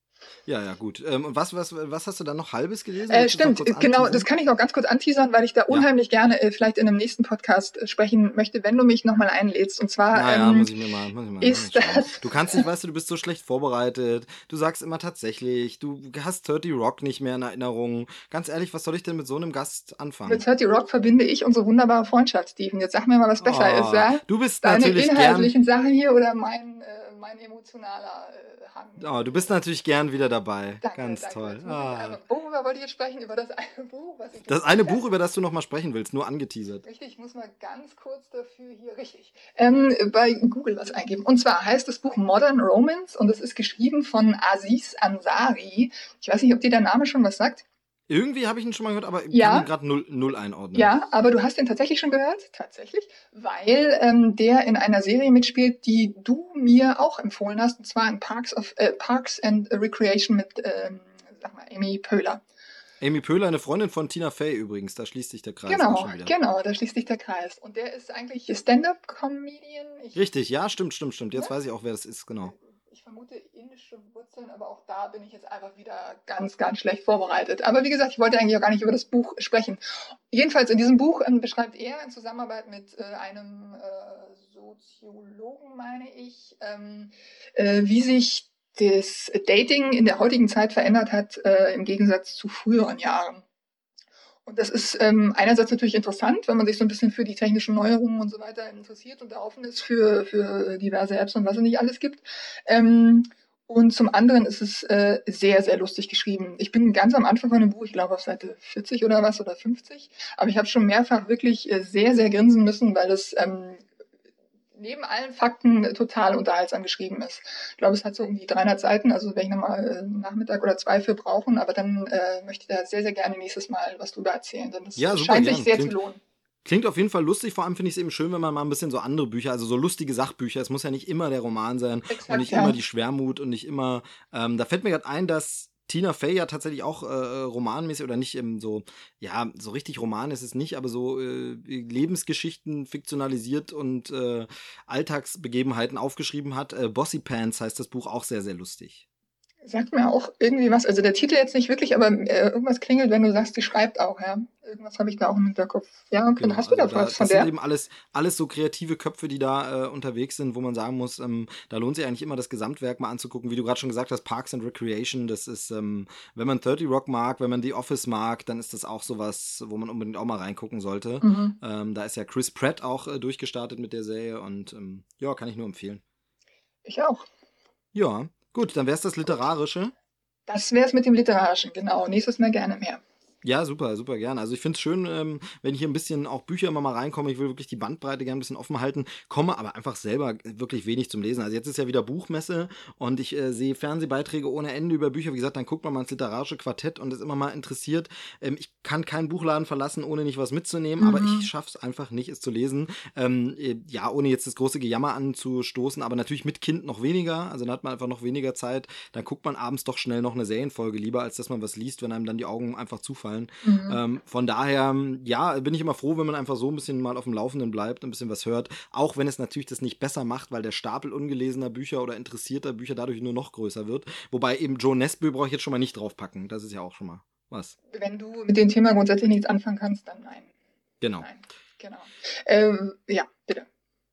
Ja, ja, gut. Ähm, und was, was, was hast du da noch halbes gelesen? Äh, stimmt, genau, das kann ich noch ganz kurz anteasern, weil ich da unheimlich ja. gerne äh, vielleicht in einem nächsten Podcast äh, sprechen möchte, wenn du mich nochmal einlädst. Und zwar naja, ähm, muss ich mir mal, muss ich mal ist das Du kannst nicht, weißt du, du bist so schlecht vorbereitet. Du sagst immer tatsächlich, du hast 30 Rock nicht mehr in Erinnerung. Ganz ehrlich, was soll ich denn mit so einem Gast anfangen? Mit 30 Rock verbinde ich unsere wunderbare Freundschaft, Steven. Jetzt sag mir mal, was besser oh, ist, ja? Du bist Deine natürlich inhaltlichen gern... Sachen hier oder mein, äh, mein emotionaler äh, Hang. Oh, du bist natürlich gern wieder dabei. Danke, Ganz danke. toll. Ah. Worüber wollte ich jetzt sprechen? Über das eine Buch, was ich. Das eine Buch, über das du noch mal sprechen willst, nur angeteasert. Richtig, ich muss mal ganz kurz dafür hier richtig ähm, bei Google was eingeben. Und zwar heißt das Buch Modern Romance und es ist geschrieben von Aziz Ansari. Ich weiß nicht, ob dir der Name schon was sagt. Irgendwie habe ich ihn schon mal gehört, aber ja. kann ihn gerade null, null einordnen. Ja, aber du hast ihn tatsächlich schon gehört, tatsächlich, weil ähm, der in einer Serie mitspielt, die du mir auch empfohlen hast, und zwar in Parks of äh, Parks and Recreation mit, ähm, sag mal, Amy Pöhler. Amy Pöhler, eine Freundin von Tina Fey übrigens, da schließt sich der Kreis. Genau, genau, da schließt sich der Kreis. Und der ist eigentlich Stand-up-Comedian. Richtig, ja, stimmt, stimmt, stimmt. Jetzt ja? weiß ich auch, wer das ist, genau ich vermute indische Wurzeln, aber auch da bin ich jetzt einfach wieder ganz, ganz schlecht vorbereitet. Aber wie gesagt, ich wollte eigentlich auch gar nicht über das Buch sprechen. Jedenfalls in diesem Buch ähm, beschreibt er in Zusammenarbeit mit äh, einem äh, Soziologen, meine ich, ähm, äh, wie sich das Dating in der heutigen Zeit verändert hat im Gegensatz zu früheren Jahren. Und das ist ähm, einerseits natürlich interessant, wenn man sich so ein bisschen für die technischen Neuerungen und so weiter interessiert und da offen ist für, für diverse Apps und was es nicht alles gibt. Ähm, und zum anderen ist es äh, sehr, sehr lustig geschrieben. Ich bin ganz am Anfang von dem Buch, ich glaube auf Seite 40 oder was oder 50, aber ich habe schon mehrfach wirklich äh, sehr, sehr grinsen müssen, weil es ähm, neben allen Fakten total unterhaltsam geschrieben ist. Ich glaube, es hat so um die 300 Seiten, also werde ich nochmal äh, einen Nachmittag oder zwei für brauchen, aber dann äh, möchte ich da sehr, sehr gerne nächstes Mal was drüber erzählen, denn das ja, scheint sich sehr klingt, zu lohnen. Klingt auf jeden Fall lustig, vor allem finde ich es eben schön, wenn man mal ein bisschen so andere Bücher, also so lustige Sachbücher, es muss ja nicht immer der Roman sein Exakt, und nicht ja. immer die Schwermut und nicht immer, ähm, da fällt mir gerade ein, dass Tina Fey ja tatsächlich auch äh, romanmäßig oder nicht ähm, so, ja, so richtig Roman ist es nicht, aber so äh, Lebensgeschichten fiktionalisiert und äh, Alltagsbegebenheiten aufgeschrieben hat. Äh, Bossy Pants heißt das Buch auch sehr, sehr lustig. Sagt mir auch irgendwie was, also der Titel jetzt nicht wirklich, aber äh, irgendwas klingelt, wenn du sagst, die schreibt auch, ja. Irgendwas habe ich da auch im Hinterkopf. Ja, okay, genau, hast du also da was von das der? Das sind eben alles, alles so kreative Köpfe, die da äh, unterwegs sind, wo man sagen muss, ähm, da lohnt sich eigentlich immer das Gesamtwerk mal anzugucken. Wie du gerade schon gesagt hast, Parks and Recreation, das ist, ähm, wenn man 30 Rock mag, wenn man The Office mag, dann ist das auch sowas, wo man unbedingt auch mal reingucken sollte. Mhm. Ähm, da ist ja Chris Pratt auch äh, durchgestartet mit der Serie und ähm, ja, kann ich nur empfehlen. Ich auch. Ja, Gut, dann wäre es das Literarische. Das wäre es mit dem Literarischen, genau. Nächstes Mal gerne mehr. Ja, super, super gerne. Also ich finde es schön, ähm, wenn hier ein bisschen auch Bücher immer mal reinkommen. Ich will wirklich die Bandbreite gerne ein bisschen offen halten, komme aber einfach selber wirklich wenig zum Lesen. Also jetzt ist ja wieder Buchmesse und ich äh, sehe Fernsehbeiträge ohne Ende über Bücher. Wie gesagt, dann guckt man mal ins literarische Quartett und ist immer mal interessiert. Ähm, ich kann keinen Buchladen verlassen, ohne nicht was mitzunehmen, mhm. aber ich schaffe es einfach nicht, es zu lesen. Ähm, äh, ja, ohne jetzt das große Gejammer anzustoßen, aber natürlich mit Kind noch weniger. Also dann hat man einfach noch weniger Zeit. Dann guckt man abends doch schnell noch eine Serienfolge lieber, als dass man was liest, wenn einem dann die Augen einfach zufallen gefallen. Mhm. Ähm, von daher, ja, bin ich immer froh, wenn man einfach so ein bisschen mal auf dem Laufenden bleibt, ein bisschen was hört. Auch wenn es natürlich das nicht besser macht, weil der Stapel ungelesener Bücher oder interessierter Bücher dadurch nur noch größer wird. Wobei eben Joe Nesbø brauche ich jetzt schon mal nicht draufpacken. Das ist ja auch schon mal was. Wenn du mit dem Thema grundsätzlich nichts anfangen kannst, dann nein. Genau. Nein. Genau. Ähm, ja,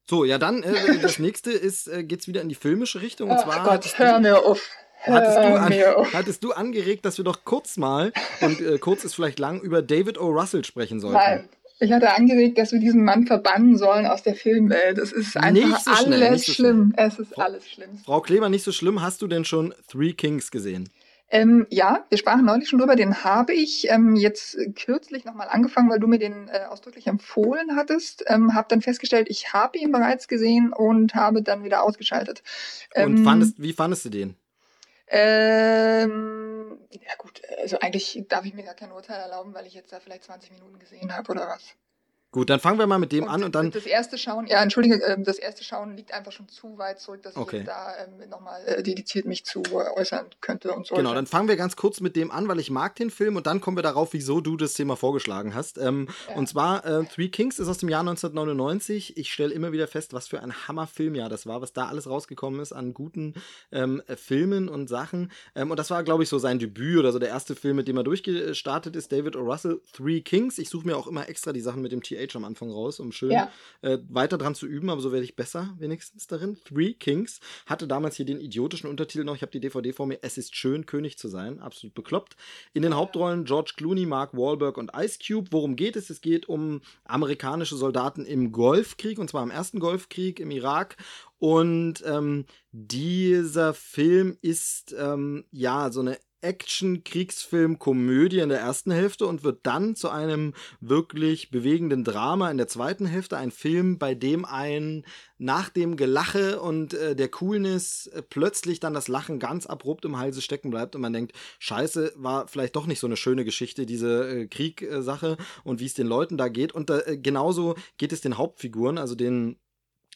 So, ja, dann äh, das nächste ist, äh, geht's wieder in die filmische Richtung. Und Ach zwar Gott, hör mir auf. Hattest du, an, mir auf. hattest du angeregt, dass wir doch kurz mal, und äh, kurz ist vielleicht lang, über David O. Russell sprechen sollten? Nein. Ich hatte angeregt, dass wir diesen Mann verbannen sollen aus der Filmwelt. Es ist einfach so schnell, alles so schlimm. Es ist alles schlimm. Frau Kleber, nicht so schlimm. Hast du denn schon Three Kings gesehen? Ähm, ja, wir sprachen neulich schon drüber, den habe ich ähm, jetzt kürzlich nochmal angefangen, weil du mir den äh, ausdrücklich empfohlen hattest. Ähm, habe dann festgestellt, ich habe ihn bereits gesehen und habe dann wieder ausgeschaltet. Und Ähm, fandest, wie fandest du den? Ähm, ja gut, also eigentlich darf ich mir gar kein Urteil erlauben, weil ich jetzt da vielleicht 20 Minuten gesehen habe oder was. Gut, dann fangen wir mal mit dem an und dann. Das erste Schauen, ja, entschuldige, ähm, das erste Schauen liegt einfach schon zu weit zurück, dass Okay. ich da ähm, nochmal äh, dediziert mich zu äh, äußern könnte und so. Genau, dann fangen wir ganz kurz mit dem an, weil ich mag den Film und dann kommen wir darauf, wieso du das Thema vorgeschlagen hast. Ähm, Ja. Und zwar äh, Three Kings ist aus dem Jahr 1999. Ich stelle immer wieder fest, was für ein Hammerfilmjahr das war, was da alles rausgekommen ist an guten ähm, äh, Filmen und Sachen. Ähm, und das war, glaube ich, so sein Debüt oder so der erste Film, mit dem er durchgestartet ist. David O. Russell, Three Kings. Ich suche mir auch immer extra die Sachen mit dem TH am Anfang raus, um schön Ja. äh, weiter dran zu üben, aber so werde ich besser wenigstens darin. Three Kings hatte damals hier den idiotischen Untertitel noch. Ich habe die DVD vor mir. Es ist schön, König zu sein. Absolut bekloppt. In den Hauptrollen George Clooney, Mark Wahlberg und Ice Cube. Worum geht es? Es geht um amerikanische Soldaten im Golfkrieg und zwar im ersten Golfkrieg im Irak. Und ähm, dieser Film ist ähm, ja so eine Action-Kriegsfilm-Komödie in der ersten Hälfte und wird dann zu einem wirklich bewegenden Drama in der zweiten Hälfte. Ein Film, bei dem ein nach dem Gelache und äh, der Coolness äh, plötzlich dann das Lachen ganz abrupt im Halse stecken bleibt und man denkt, scheiße, war vielleicht doch nicht so eine schöne Geschichte, diese äh, Krieg-Sache und wie es den Leuten da geht. Und äh, genauso geht es den Hauptfiguren, also den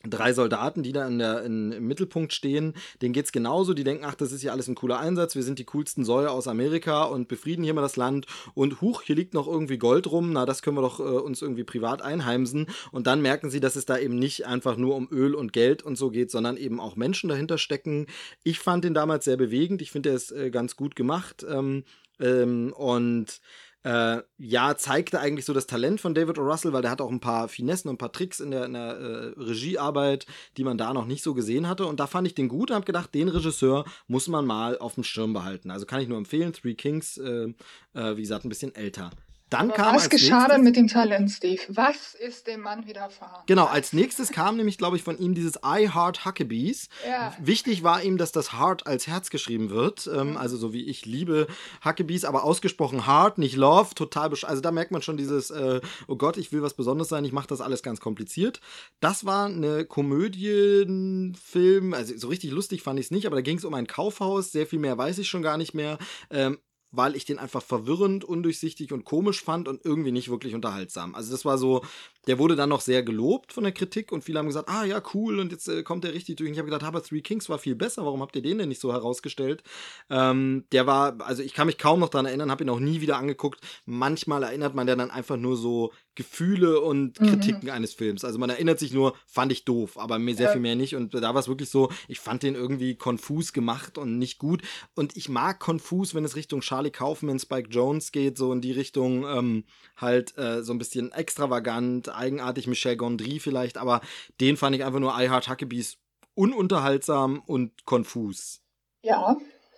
drei Soldaten, die da in der, in, im Mittelpunkt stehen, denen geht's genauso. Die denken, ach, das ist ja alles ein cooler Einsatz. Wir sind die coolsten Säue aus Amerika und befrieden hier mal das Land. Und huch, hier liegt noch irgendwie Gold rum. Na, das können wir doch äh, uns irgendwie privat einheimsen. Und dann merken sie, dass es da eben nicht einfach nur um Öl und Geld und so geht, sondern eben auch Menschen dahinter stecken. Ich fand den damals sehr bewegend. Ich finde, er ist äh, ganz gut gemacht. Ähm, ähm, und äh, ja, zeigte eigentlich so das Talent von David O. Russell, weil der hat auch ein paar Finessen und ein paar Tricks in der, in der äh, Regiearbeit, die man da noch nicht so gesehen hatte. Und da fand ich den gut und habe gedacht, den Regisseur muss man mal auf dem Schirm behalten. Also kann ich nur empfehlen. Three Kings, äh, äh, wie gesagt, ein bisschen älter. Dann kam Was geschah nächstes- denn mit dem Talent, Steve? Was ist dem Mann widerfahren? Genau, als nächstes kam nämlich, glaube ich, von ihm dieses I Heart Huckabees. Ja. Wichtig war ihm, dass das Heart als Herz geschrieben wird. Ähm, also so wie ich liebe Huckabees, aber ausgesprochen Heart, nicht Love, total besch Also da merkt man schon dieses, äh, oh Gott, ich will was Besonderes sein, ich mache das alles ganz kompliziert. Das war eine Komödienfilm, also so richtig lustig fand ich es nicht, aber da ging es um ein Kaufhaus, sehr viel mehr weiß ich schon gar nicht mehr. Ähm, weil ich den einfach verwirrend, undurchsichtig und komisch fand und irgendwie nicht wirklich unterhaltsam. Also das war so, der wurde dann noch sehr gelobt von der Kritik und viele haben gesagt, ah ja, cool und jetzt äh, kommt der richtig durch. Und ich habe gedacht, aber Three Kings war viel besser, warum habt ihr den denn nicht so herausgestellt? Ähm, der war, also ich kann mich kaum noch daran erinnern, habe ihn auch nie wieder angeguckt. Manchmal erinnert man ja dann einfach nur so Gefühle und Mhm. Kritiken eines Films. Also man erinnert sich nur, fand ich doof, aber mir sehr Ja. viel mehr nicht. Und da war es wirklich so, ich fand den irgendwie konfus gemacht und nicht gut. Und ich mag konfus, wenn es Richtung Charlie Kaufman, Spike Jones geht, so in die Richtung ähm, halt äh, so ein bisschen extravagant, eigenartig, Michel Gondry vielleicht, aber den fand ich einfach nur I Heart Huckabees ununterhaltsam und konfus. Ja,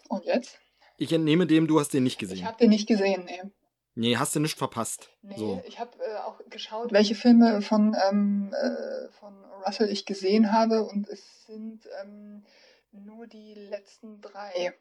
und jetzt? Ich entnehme dem, du hast den nicht Ich gesehen. habe den nicht gesehen, nee. Nee, hast du nicht verpasst. Nee, So. ich habe äh, auch geschaut, welche Filme von, ähm, äh, von Russell ich gesehen habe und es sind ähm, nur die letzten drei.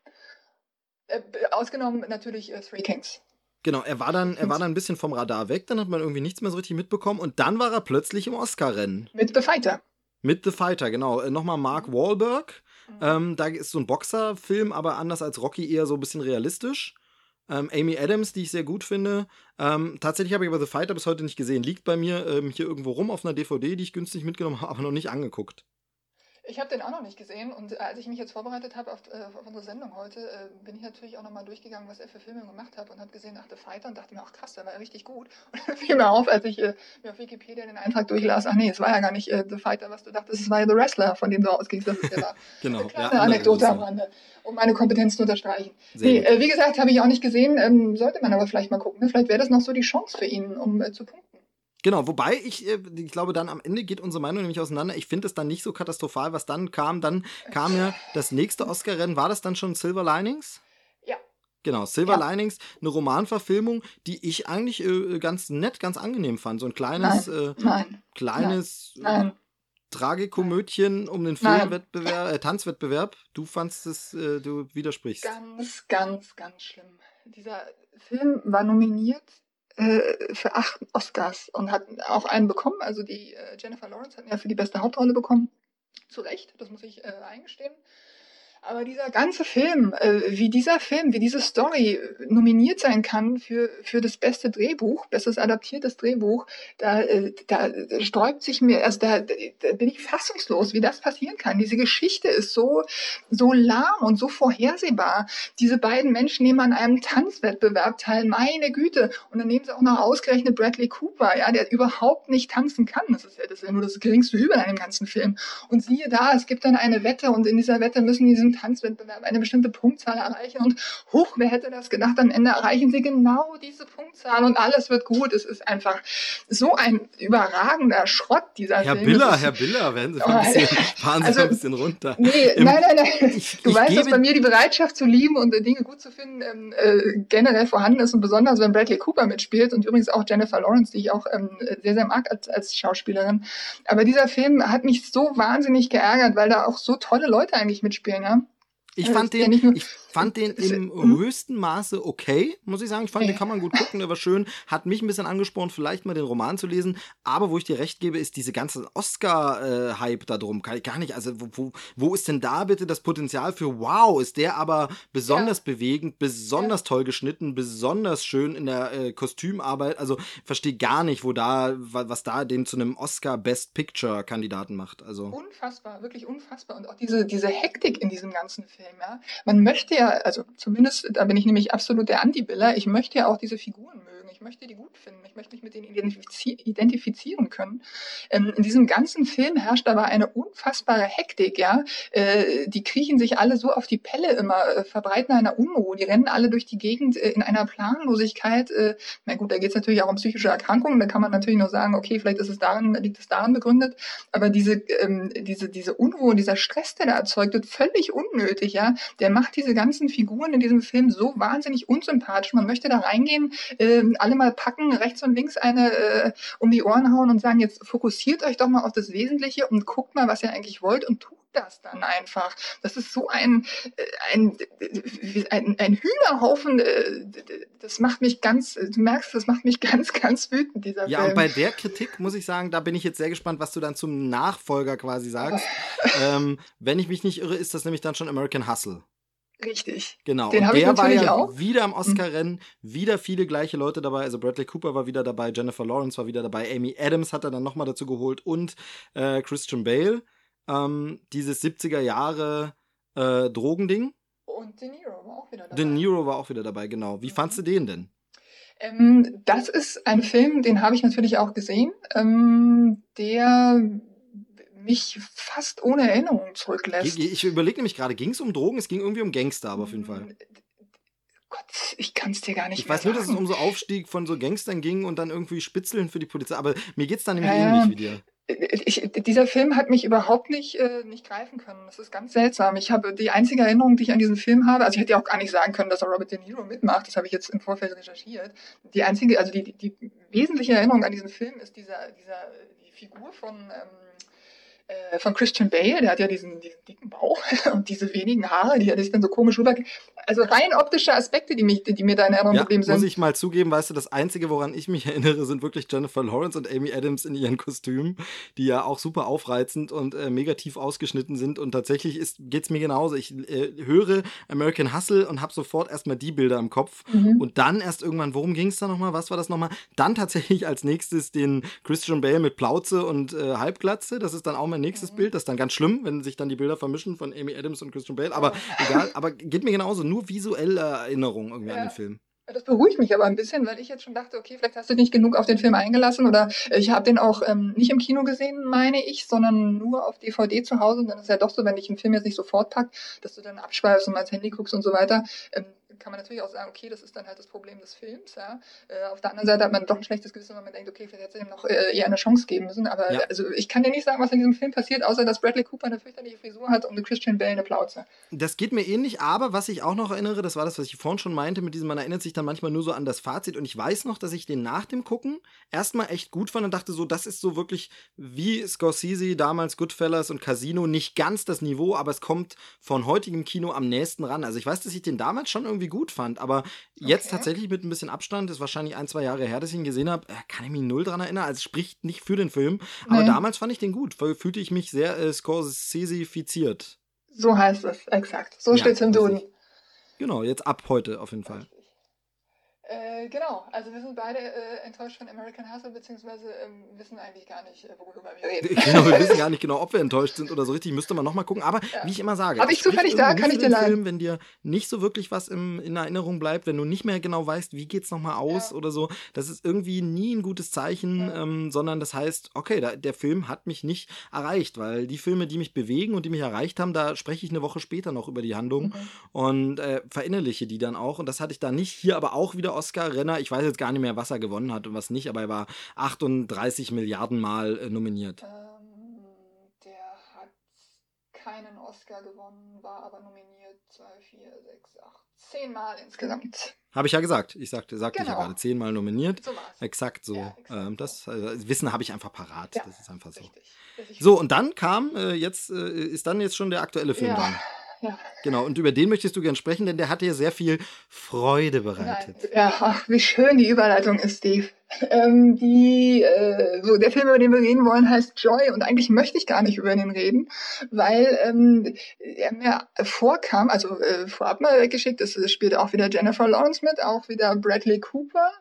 Äh, ausgenommen natürlich äh, Three Kings. Genau, er war dann, er war dann ein bisschen vom Radar weg, dann hat man irgendwie nichts mehr so richtig mitbekommen und dann war er plötzlich im Oscar-Rennen. Mit The Fighter. Mit The Fighter, genau. Äh, Nochmal Mark Wahlberg. Mhm. Ähm, da ist so ein Boxerfilm, aber anders als Rocky eher so ein bisschen realistisch. Ähm, Amy Adams, die ich sehr gut finde. Ähm, tatsächlich habe ich aber The Fighter bis heute nicht gesehen. Liegt bei mir ähm, hier irgendwo rum auf einer DVD, die ich günstig mitgenommen habe, aber noch nicht angeguckt. Ich habe den auch noch nicht gesehen und äh, als ich mich jetzt vorbereitet habe auf, äh, auf unsere Sendung heute, äh, bin ich natürlich auch nochmal durchgegangen, was er für Filme gemacht hat und habe gesehen, ach, The Fighter und dachte mir, ach krass, der war ja richtig gut. Und dann fiel mir auf, als ich äh, mir auf Wikipedia den Eintrag durchlas, ach nee, es war ja gar nicht äh, The Fighter, was du dachtest, es war ja The Wrestler, von dem du ausgingst, dass es der war. Genau. Eine kleine andere Anekdote am. Rande, um meine Kompetenz zu unterstreichen. Nee, äh, wie gesagt, habe ich auch nicht gesehen, ähm, sollte man aber vielleicht mal gucken. Ne? Vielleicht wäre das noch so die Chance für ihn, um zu punkten. Genau, wobei ich, äh, ich glaube, dann am Ende geht unsere Meinung nämlich auseinander. Ich finde es dann nicht so katastrophal, was dann kam. Dann kam ja das nächste Oscar-Rennen. War das dann schon Silver Linings? Ja. Genau, Silver ja. Linings, eine Romanverfilmung, die ich eigentlich äh, ganz nett, ganz angenehm fand. So ein kleines, nein, äh, nein, kleines nein, Tragikomödchen um den Filmwettbewerb, äh, Tanzwettbewerb. Du fandst es, äh, du widersprichst. Ganz, ganz, ganz schlimm. Dieser Film war nominiert äh, für acht Oscars und hat auch einen bekommen. Also die äh, Jennifer Lawrence hat ja für die beste Hauptrolle bekommen. Zu Recht, das muss ich äh, eingestehen. Aber dieser ganze Film, äh, wie dieser Film, wie diese Story nominiert sein kann für, für das beste Drehbuch, bestes adaptiertes Drehbuch, da, äh, da sträubt sich mir, also da, da bin ich fassungslos, wie das passieren kann. Diese Geschichte ist so, so lahm und so vorhersehbar. Diese beiden Menschen nehmen an einem Tanzwettbewerb teil, meine Güte. Und dann nehmen sie auch noch ausgerechnet Bradley Cooper, ja, der überhaupt nicht tanzen kann. Das ist ja, das ist ja nur das geringste Übel an dem ganzen Film. Und siehe da, es gibt dann eine Wette und in dieser Wette müssen die Tanzwettbewerb eine bestimmte Punktzahl erreichen und hoch, wer hätte das gedacht, am Ende erreichen sie genau diese Punktzahl und alles wird gut. Es ist einfach so ein überragender Schrott, dieser Herr Film. Biller, Herr Biller, werden Sie mal ein bisschen, fahren Sie also, ein bisschen runter. Nee, Im, nein, nein, nein. Ich, du ich weißt, dass bei mir die Bereitschaft zu lieben und Dinge gut zu finden ähm, äh, generell vorhanden ist und besonders, wenn Bradley Cooper mitspielt und übrigens auch Jennifer Lawrence, die ich auch ähm, sehr, sehr mag als, als Schauspielerin. Aber dieser Film hat mich so wahnsinnig geärgert, weil da auch so tolle Leute eigentlich mitspielen, ja. Ich fand den, ich fand den im hm? höchsten Maße okay, muss ich sagen. Ich fand, den kann man gut gucken, der war schön. Hat mich ein bisschen angesprochen, vielleicht mal den Roman zu lesen. Aber wo ich dir recht gebe, ist diese ganze Oscar-Hype da drum. Kann ich gar nicht. Also, wo, wo ist denn da bitte das Potenzial für wow? Ist der aber besonders ja. bewegend, besonders ja. toll geschnitten, besonders schön in der äh, Kostümarbeit? Also, verstehe gar nicht, wo da, was da den zu einem Oscar Best Picture-Kandidaten macht. Also. Unfassbar, wirklich unfassbar. Und auch diese, diese Hektik in diesem ganzen Film. Ja? Man möchte ja also zumindest, da bin ich nämlich absolut der Anti-Biller, ich möchte ja auch diese Figuren mögen, ich möchte die gut finden, ich möchte mich mit denen identifizieren können. Ähm, in diesem ganzen Film herrscht aber eine unfassbare Hektik, ja. Äh, die kriechen sich alle so auf die Pelle immer, äh, verbreiten eine Unruhe, die rennen alle durch die Gegend äh, in einer Planlosigkeit. Äh, na gut, da geht es natürlich auch um psychische Erkrankungen, da kann man natürlich nur sagen, okay, vielleicht ist es daran, liegt es daran begründet, aber diese, ähm, diese, diese Unruhe, dieser Stress, der da erzeugt wird, völlig unnötig, ja. Der macht diese ganze ganzen Figuren in diesem Film so wahnsinnig unsympathisch. Man möchte da reingehen, äh, alle mal packen, rechts und links eine äh, um die Ohren hauen und sagen, jetzt fokussiert euch doch mal auf das Wesentliche und guckt mal, was ihr eigentlich wollt und tut das dann einfach. Das ist so ein, äh, ein, ein, ein Hühnerhaufen, äh, das macht mich ganz, du merkst, das macht mich ganz, ganz wütend, dieser ja, Film. Ja, und bei der Kritik muss ich sagen, da bin ich jetzt sehr gespannt, was du dann zum Nachfolger quasi sagst. ähm, wenn ich mich nicht irre, ist das nämlich dann schon American Hustle. Richtig. Genau. Den habe ich natürlich ja auch. Wieder am mhm. Oscar-Rennen, wieder viele gleiche Leute dabei. Also Bradley Cooper war wieder dabei, Jennifer Lawrence war wieder dabei, Amy Adams hat er dann nochmal dazu geholt und äh, Christian Bale. Ähm, dieses 70er Jahre äh, Drogending. Und De Niro war auch wieder dabei. De Niro war auch wieder dabei, genau. Wie mhm. fandst du den denn? Ähm, das ist ein Film, den habe ich natürlich auch gesehen. Ähm, der mich fast ohne Erinnerung zurücklässt. Ich überlege nämlich gerade, ging es um Drogen? Es ging irgendwie um Gangster, aber auf jeden Fall. Hm, Gott, ich kann es dir gar nicht Ich weiß nur, dass es um so Aufstieg von so Gangstern ging und dann irgendwie Spitzeln für die Polizei. Aber mir geht es dann nämlich äh, ähnlich wie dir. Ich, dieser Film hat mich überhaupt nicht, äh, nicht greifen können. Das ist ganz seltsam. Ich habe die einzige Erinnerung, die ich an diesen Film habe, also ich hätte ja auch gar nicht sagen können, dass er Robert De Niro mitmacht. Das habe ich jetzt im Vorfeld recherchiert. Die einzige, also die, die, die wesentliche Erinnerung an diesen Film ist dieser, dieser die Figur von ähm, äh, von Christian Bale, der hat ja diesen, diesen dicken Bauch und diese wenigen Haare, die sich dann so komisch rüber. Also rein optische Aspekte, die, mich, die mir da in Erinnerung ja, geblieben sind. Muss ich mal zugeben, weißt du, das Einzige, woran ich mich erinnere, sind wirklich Jennifer Lawrence und Amy Adams in ihren Kostümen, die ja auch super aufreizend und äh, mega tief ausgeschnitten sind. Und tatsächlich geht es mir genauso. Ich äh, höre American Hustle und habe sofort erstmal die Bilder im Kopf. Mhm. Und dann erst irgendwann, worum ging es da nochmal? Was war das nochmal? Dann tatsächlich als nächstes den Christian Bale mit Plauze und äh, Halbglatze. Das ist dann auch mein nächstes mhm. Bild. Das ist dann ganz schlimm, wenn sich dann die Bilder vermischen von Amy Adams und Christian Bale. Aber egal, aber geht mir genauso. Nur visuelle Erinnerungen irgendwie ja. an den Film. Das beruhigt mich aber ein bisschen, weil ich jetzt schon dachte, okay, vielleicht hast du nicht genug auf den Film eingelassen oder ich habe den auch ähm, nicht im Kino gesehen, meine ich, sondern nur auf DVD zu Hause. Und dann ist es ja doch so, wenn ich einen Film jetzt nicht sofort pack, dass du dann abschweifst und mal ins Handy guckst und so weiter. Ähm, kann man natürlich auch sagen, okay, das ist dann halt das Problem des Films. Ja. Äh, auf der anderen Seite hat man doch ein schlechtes Gewissen, wenn man denkt, okay, vielleicht hätte es ihm noch äh, eher eine Chance geben müssen. Aber ja. also ich kann dir nicht sagen, was in diesem Film passiert, außer dass Bradley Cooper eine fürchterliche Frisur hat und Christian Bale eine Plauze. Das geht mir ähnlich, aber was ich auch noch erinnere, das war das, was ich vorhin schon meinte, mit diesem, man erinnert sich dann manchmal nur so an das Fazit und ich weiß noch, dass ich den nach dem Gucken erstmal echt gut fand und dachte so, das ist so wirklich wie Scorsese damals Goodfellas und Casino, nicht ganz das Niveau, aber es kommt von heutigem Kino am nächsten ran. Also ich weiß, dass ich den damals schon irgendwie gut fand, aber jetzt okay. tatsächlich mit ein bisschen Abstand, ist wahrscheinlich ein, zwei Jahre her, dass ich ihn gesehen habe, äh, kann ich mich null dran erinnern. Also spricht nicht für den Film, aber nee. damals fand ich den gut, fühlte ich mich sehr äh, Scorsese-fiziert. So heißt es, exakt. So ja, steht es im Duden. Genau, jetzt ab heute auf jeden Fall. Äh, genau, also wir sind beide äh, enttäuscht von American Hustle, beziehungsweise ähm, wissen eigentlich gar nicht, äh, worüber wir reden. Genau, wir wissen gar nicht genau, ob wir enttäuscht sind oder so richtig, müsste man nochmal gucken. Aber ja. wie ich immer sage, habe ich zufällig da, kann ich dir leiden. wenn dir nicht so wirklich was im, in Erinnerung bleibt, wenn du nicht mehr genau weißt, wie geht's nochmal aus ja. oder so, das ist irgendwie nie ein gutes Zeichen, ja. ähm, sondern das heißt, okay, da, der Film hat mich nicht erreicht, weil die Filme, die mich bewegen und die mich erreicht haben, da spreche ich eine Woche später noch über die Handlung mhm. und äh, verinnerliche die dann auch. Und das hatte ich da nicht. Hier aber auch wieder Oscar-Renner. Ich weiß jetzt gar nicht mehr, was er gewonnen hat und was nicht, aber er war 38 Milliarden Mal äh, nominiert. Ähm, der hat keinen Oscar gewonnen, war aber nominiert 2, 4, 6, 8, 10 Mal insgesamt. Habe ich ja gesagt. Ich sagte, sagte genau. ich ja genau. gerade, zehnmal nominiert. So exakt so. Ja, exakt ähm, das also, Wissen habe ich einfach parat. Ja, das ist einfach so. Richtig. So, und dann kam, äh, jetzt äh, ist dann jetzt schon der aktuelle Film ja. dran. Ja. Genau, und über den möchtest du gern sprechen, denn der hat dir sehr viel Freude bereitet. Ja, ach, wie schön die Überleitung ist, Steve. Ähm, die, äh, so der Film, über den wir reden wollen, heißt Joy und eigentlich möchte ich gar nicht über den reden, weil ähm, er mir vorkam, also äh, vorab mal weggeschickt, es spielt auch wieder Jennifer Lawrence mit, auch wieder Bradley Cooper.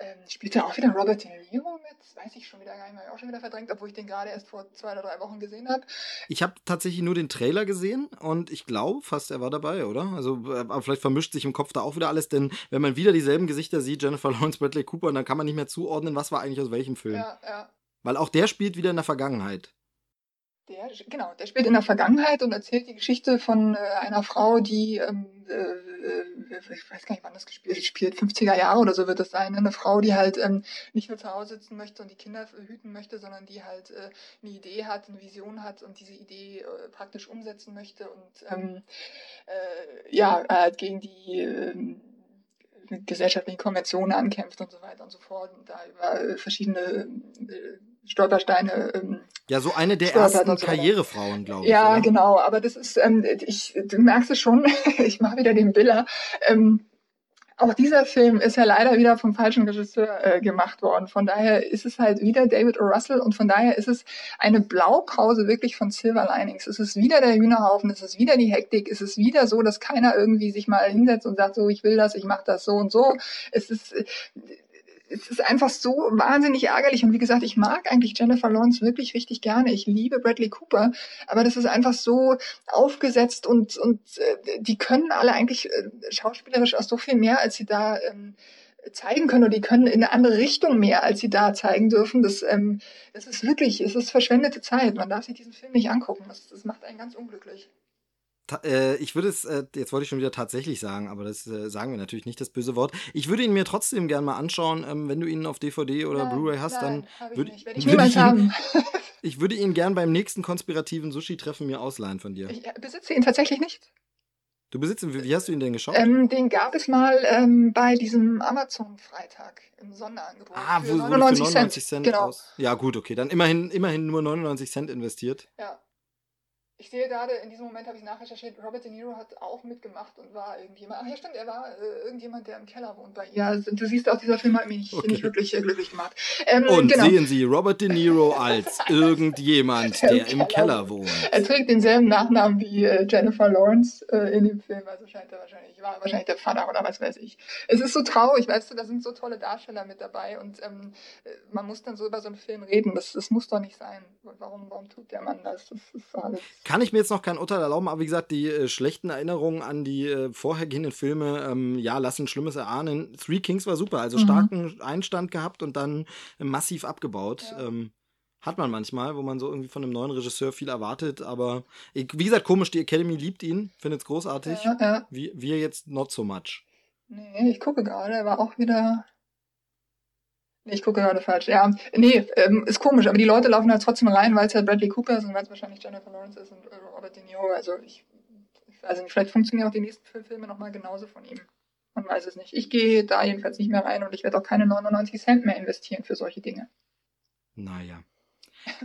Ähm, spielt da auch wieder Robert De Niro mit? Weiß ich schon wieder gar nicht mehr. Ich auch schon wieder verdrängt, obwohl ich den gerade erst vor zwei oder drei Wochen gesehen habe. Ich habe tatsächlich nur den Trailer gesehen und ich glaube fast, er war dabei, oder? Also, äh, aber vielleicht vermischt sich im Kopf da auch wieder alles, denn wenn man wieder dieselben Gesichter sieht, Jennifer Lawrence, Bradley Cooper, dann kann man nicht mehr zuordnen, was war eigentlich aus welchem Film. Ja, ja. Weil auch der spielt wieder in der Vergangenheit. Der, genau, der spielt in der Vergangenheit und erzählt die Geschichte von äh, einer Frau, die, ähm, äh, äh ich weiß gar nicht, wann das gespielt spielt, 50er Jahre oder so wird das sein. Ne? Eine Frau, die halt ähm, nicht nur zu Hause sitzen möchte und die Kinder hüten möchte, sondern die halt äh, eine Idee hat, eine Vision hat und diese Idee äh, praktisch umsetzen möchte und ähm, äh, ja, halt gegen die äh, gesellschaftlichen Konventionen ankämpft und so weiter und so fort und da über verschiedene äh, Stolpersteine. Ähm, ja, so eine der ersten so. Karrierefrauen, glaube ich. Ja, oder? genau. Aber das ist, ähm, ich, du merkst es schon, ich mache wieder den Biller. Ähm, auch dieser Film ist ja leider wieder vom falschen Regisseur äh, gemacht worden. Von daher ist es halt wieder David O. Russell und von daher ist es eine Blaupause wirklich von Silver Linings. Es ist wieder der Hühnerhaufen, es ist wieder die Hektik, es ist wieder so, dass keiner irgendwie sich mal hinsetzt und sagt, so, ich will das, ich mache das so und so. Es ist, es ist einfach so wahnsinnig ärgerlich. Und wie gesagt, ich mag eigentlich Jennifer Lawrence wirklich richtig gerne. Ich liebe Bradley Cooper, aber das ist einfach so aufgesetzt und, und äh, die können alle eigentlich äh, schauspielerisch auch so viel mehr, als sie da ähm, zeigen können und die können in eine andere Richtung mehr, als sie da zeigen dürfen. Das, ähm, das ist wirklich, es ist verschwendete Zeit. Man darf sich diesen Film nicht angucken. Das, das macht einen ganz unglücklich äh, ich würde es, äh, jetzt wollte ich schon wieder tatsächlich sagen, aber das äh, sagen wir natürlich nicht, das böse Wort. Ich würde ihn mir trotzdem gerne mal anschauen. Ähm, wenn du ihn auf DVD oder Blu-ray hast, nein, dann würde ich, ich, würd ich, ihn, ich würde ihn gern beim nächsten konspirativen Sushi-Treffen mir ausleihen von dir. Ich äh, besitze ihn tatsächlich nicht. Du besitzt ihn, wie hast du ihn denn geschaut? Ähm, den gab es mal ähm, bei diesem Amazon-Freitag im Sonderangebot. Ah, wo, 99 für 99 Cent, Cent genau. aus. Ja, gut, okay. Dann immerhin, immerhin nur 99 Cent investiert. Ja. Ich sehe gerade, in diesem Moment habe ich nachrecherchiert, Robert De Niro hat auch mitgemacht und war irgendjemand. Ach ja, stimmt, er war äh, irgendjemand, der im Keller wohnt bei ihr. Ja, du siehst auch, dieser Film hat mich okay. nicht wirklich äh, glücklich gemacht. Ähm, und genau. sehen Sie Robert De Niro als irgendjemand, der, der im, Keller, wohnt. Er trägt denselben Nachnamen wie äh, Jennifer Lawrence äh, in dem Film, also scheint er wahrscheinlich, war wahrscheinlich der Vater oder was weiß ich. Es ist so traurig, weißt du, da sind so tolle Darsteller mit dabei und ähm, äh, man muss dann so über so einen Film reden. Das, das muss doch nicht sein. Warum, warum tut der Mann das? Das ist alles kann ich mir jetzt noch kein Urteil erlauben, aber wie gesagt, die äh, schlechten Erinnerungen an die äh, vorhergehenden Filme, ähm, ja, lassen Schlimmes erahnen. Three Kings war super, also mhm. starken Einstand gehabt und dann äh, massiv abgebaut. Ja. Ähm, Hat man manchmal, wo man so irgendwie von einem neuen Regisseur viel erwartet, aber wie gesagt, komisch, die Academy liebt ihn, findet es großartig. Ja, ja. Wir, wir jetzt not so much. Nee, ich gucke gerade, er war auch wieder. Ich gucke gerade falsch. Ja, nee, ähm, ist komisch, aber die Leute laufen halt trotzdem rein, weil es halt Bradley Cooper ist und weil es wahrscheinlich Jennifer Lawrence ist und äh, Robert De Niro. Also ich, ich weiß nicht, vielleicht funktionieren auch die nächsten Filme nochmal genauso von ihm. Man weiß es nicht. Ich gehe da jedenfalls nicht mehr rein und ich werde auch keine 99 Cent mehr investieren für solche Dinge. Naja.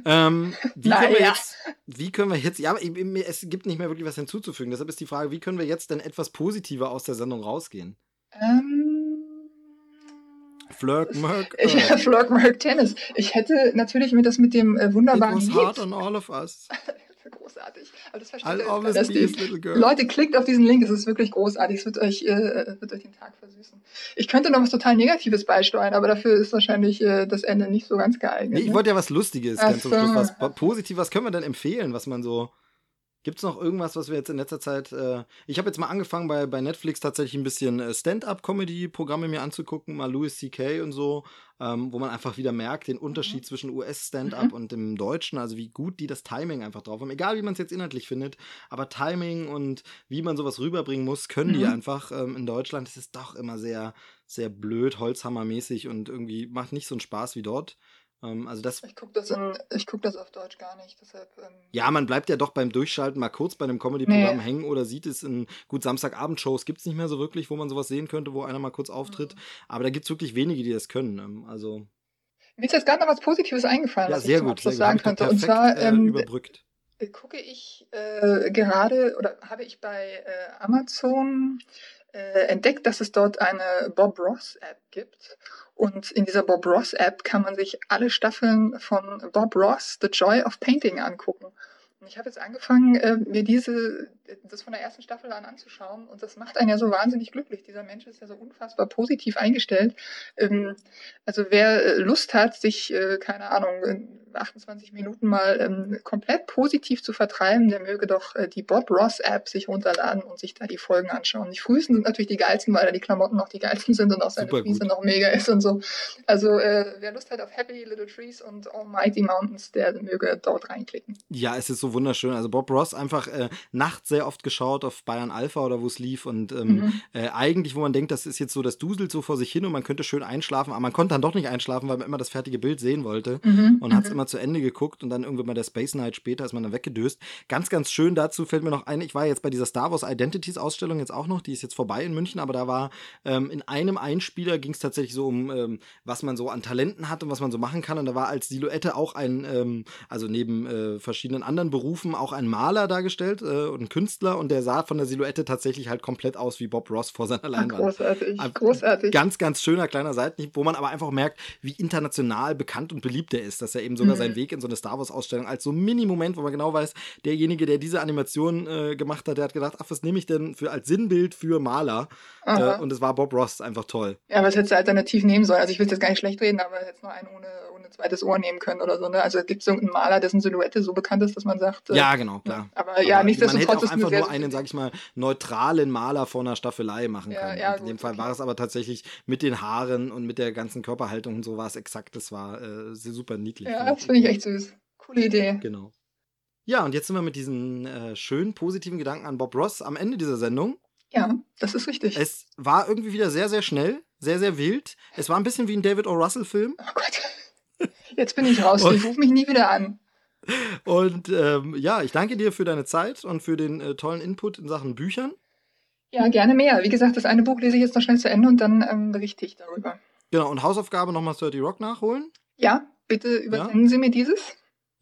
ähm, wie, Na, können wir jetzt, wie können wir jetzt, ja, es gibt nicht mehr wirklich was hinzuzufügen. Deshalb ist die Frage, wie können wir jetzt denn etwas positiver aus der Sendung rausgehen? Ähm, Flirk, Merk. Äh. Ja, Flirk, Merk, Tennis. Ich hätte natürlich mir das mit dem äh, wunderbaren. It was hard on all of us. großartig. Aber das versteht ihr, dass die Leute klickt auf diesen Link, es ist wirklich großartig. Es wird euch, äh, wird euch den Tag versüßen. Ich könnte noch was total Negatives beisteuern, aber dafür ist wahrscheinlich äh, das Ende nicht so ganz geeignet. Nee, ich ne? wollte ja was Lustiges Ach ganz zum Schluss. Was Positives, was können wir denn empfehlen, was man so Gibt es noch irgendwas, was wir jetzt in letzter Zeit. Äh, ich habe jetzt mal angefangen, bei, bei Netflix tatsächlich ein bisschen äh, Stand-up-Comedy-Programme mir anzugucken, mal Louis C.K. und so, ähm, wo man einfach wieder merkt, den Unterschied mhm. zwischen US-Stand-up mhm. und dem Deutschen, also wie gut die das Timing einfach drauf haben. Egal, wie man es jetzt inhaltlich findet, aber Timing und wie man sowas rüberbringen muss, können mhm. die einfach. Ähm, in Deutschland ist es doch immer sehr, sehr blöd, Holzhammermäßig und irgendwie macht nicht so einen Spaß wie dort. Ähm, also das, ich gucke das, guck das auf Deutsch gar nicht. Deshalb, ähm ja, man bleibt ja doch beim Durchschalten mal kurz bei einem Comedy-Programm nee. hängen oder sieht es in gut Samstagabend-Shows gibt es nicht mehr so wirklich, wo man sowas sehen könnte, wo einer mal kurz auftritt. Mhm. Aber da gibt es wirklich wenige, die das können. Ähm, also mir ist jetzt gerade noch was Positives eingefallen, ja, was sehr ich gut, sehr sagen könnte. Perfekt, Und zwar äh, ähm, überbrückt. gucke ich äh, gerade oder habe ich bei äh, Amazon äh, entdeckt, dass es dort eine Bob Ross App gibt. Und in dieser Bob Ross App kann man sich alle Staffeln von Bob Ross, The Joy of Painting angucken. Und ich habe jetzt angefangen, äh, mir diese, das von der ersten Staffel an anzuschauen und das macht einen ja so wahnsinnig glücklich. Dieser Mensch ist ja so unfassbar positiv eingestellt. Ähm, also wer Lust hat, sich, äh, keine Ahnung, 28 Minuten mal ähm, komplett positiv zu vertreiben, der möge doch äh, die Bob Ross App sich runterladen und sich da die Folgen anschauen. Die frühesten sind natürlich die geilsten, weil da die Klamotten noch die geilsten sind und auch seine Friese noch mega ist und so. Also äh, wer Lust hat auf Happy Little Trees und Almighty Mountains, der möge dort reinklicken. Ja, es ist so wunderschön. Also Bob Ross einfach äh, nachts sehr oft geschaut auf Bayern Alpha oder wo es lief und ähm, mhm. äh, eigentlich, wo man denkt, das ist jetzt so, das duselt so vor sich hin und man könnte schön einschlafen, aber man konnte dann doch nicht einschlafen, weil man immer das fertige Bild sehen wollte mhm. und hat es mhm. immer zu Ende geguckt und dann irgendwann bei der Space Night später ist man dann weggedöst. Ganz, ganz schön dazu fällt mir noch ein, ich war jetzt bei dieser Star Wars Identities Ausstellung jetzt auch noch, die ist jetzt vorbei in München, aber da war ähm, in einem Einspieler ging es tatsächlich so um, ähm, was man so an Talenten hat und was man so machen kann und da war als Silhouette auch ein, ähm, also neben äh, verschiedenen anderen Berufen auch ein Maler dargestellt äh, und ein Künstler und der sah von der Silhouette tatsächlich halt komplett aus wie Bob Ross vor seiner Leinwand. Großartig, großartig. Ganz, ganz schöner kleiner Seitenhieb, wo man aber einfach merkt, wie international bekannt und beliebt er ist, dass er eben sogar mhm. seinen Weg in so eine Star Wars-Ausstellung als so Mini-Moment, wo man genau weiß, derjenige, der diese Animation äh, gemacht hat, der hat gedacht, ach, was nehme ich denn für als Sinnbild für Maler? Äh, und es war Bob Ross, einfach toll. Ja, was hättest du alternativ nehmen sollen? Also ich will jetzt gar nicht schlecht reden, aber jetzt nur einen ohne, ohne zweites Ohr nehmen können oder so. Ne? Also es gibt so einen Maler, dessen Silhouette so bekannt ist, dass man sagt. Äh, ja, genau, klar. Aber, aber ja, nichtsdestotrotz auch einfach nur einen, sag ich mal, neutralen Maler vor einer Staffelei machen ja, können. Ja, in dem Fall okay. war es aber tatsächlich mit den Haaren und mit der ganzen Körperhaltung und so war es exakt. Das war äh, super niedlich. Ja, das finde ich echt süß. Coole Idee. Genau. Ja, und jetzt sind wir mit diesen äh, schönen positiven Gedanken an Bob Ross am Ende dieser Sendung. Ja, das ist richtig. Es war irgendwie wieder sehr, sehr schnell, sehr, sehr wild. Es war ein bisschen wie ein David O. Russell-Film. Oh Gott. Jetzt bin ich raus. ich rufe mich nie wieder an. Und ähm, ja, ich danke dir für deine Zeit und für den äh, tollen Input in Sachen Büchern. Ja, gerne mehr. Wie gesagt, das eine Buch lese ich jetzt noch schnell zu Ende und dann ähm, berichte ich darüber. Genau, und Hausaufgabe nochmal 30 Rock nachholen. Ja, bitte übersenden ja. Sie mir dieses.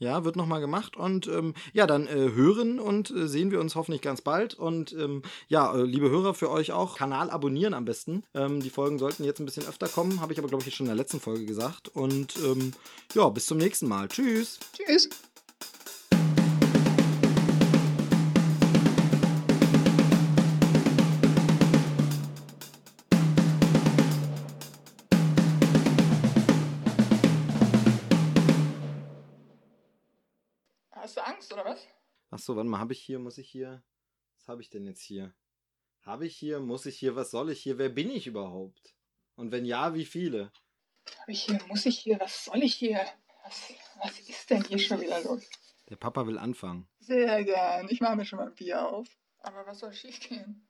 Ja, wird nochmal gemacht. Und ähm, ja, dann äh, hören und äh, sehen wir uns hoffentlich ganz bald. Und ähm, ja, äh, liebe Hörer, für euch auch Kanal abonnieren am besten. Ähm, die Folgen sollten jetzt ein bisschen öfter kommen, habe ich aber, glaube ich, schon in der letzten Folge gesagt. Und ähm, ja, bis zum nächsten Mal. Tschüss. Tschüss. Was? Achso, warte mal, habe ich hier, muss ich hier. Was habe ich denn jetzt hier? Habe ich hier, muss ich hier, was soll ich hier? Wer bin ich überhaupt? Und wenn ja, wie viele? Habe ich hier, muss ich hier, was soll ich hier? Was, was ist denn hier schon wieder los? Der Papa will anfangen. Sehr gern. Ich mache mir schon mal ein Bier auf. Aber was soll schiefgehen?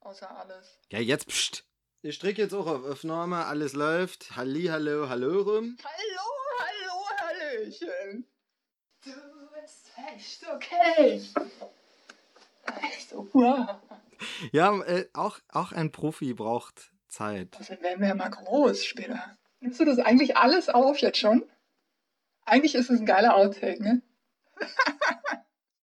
Außer alles. Ja, jetzt pst. Ich stricke jetzt auch auf Aufnahme, alles läuft. Halli, hallo, hallörum. Hallo, hallo, Hallöchen. Echt okay. Echt so, wow. Ja, äh, auch, auch ein Profi braucht Zeit. Also werden wir ja mal groß später. Nimmst du das eigentlich alles auf jetzt schon? Eigentlich ist es ein geiler Outtake, ne?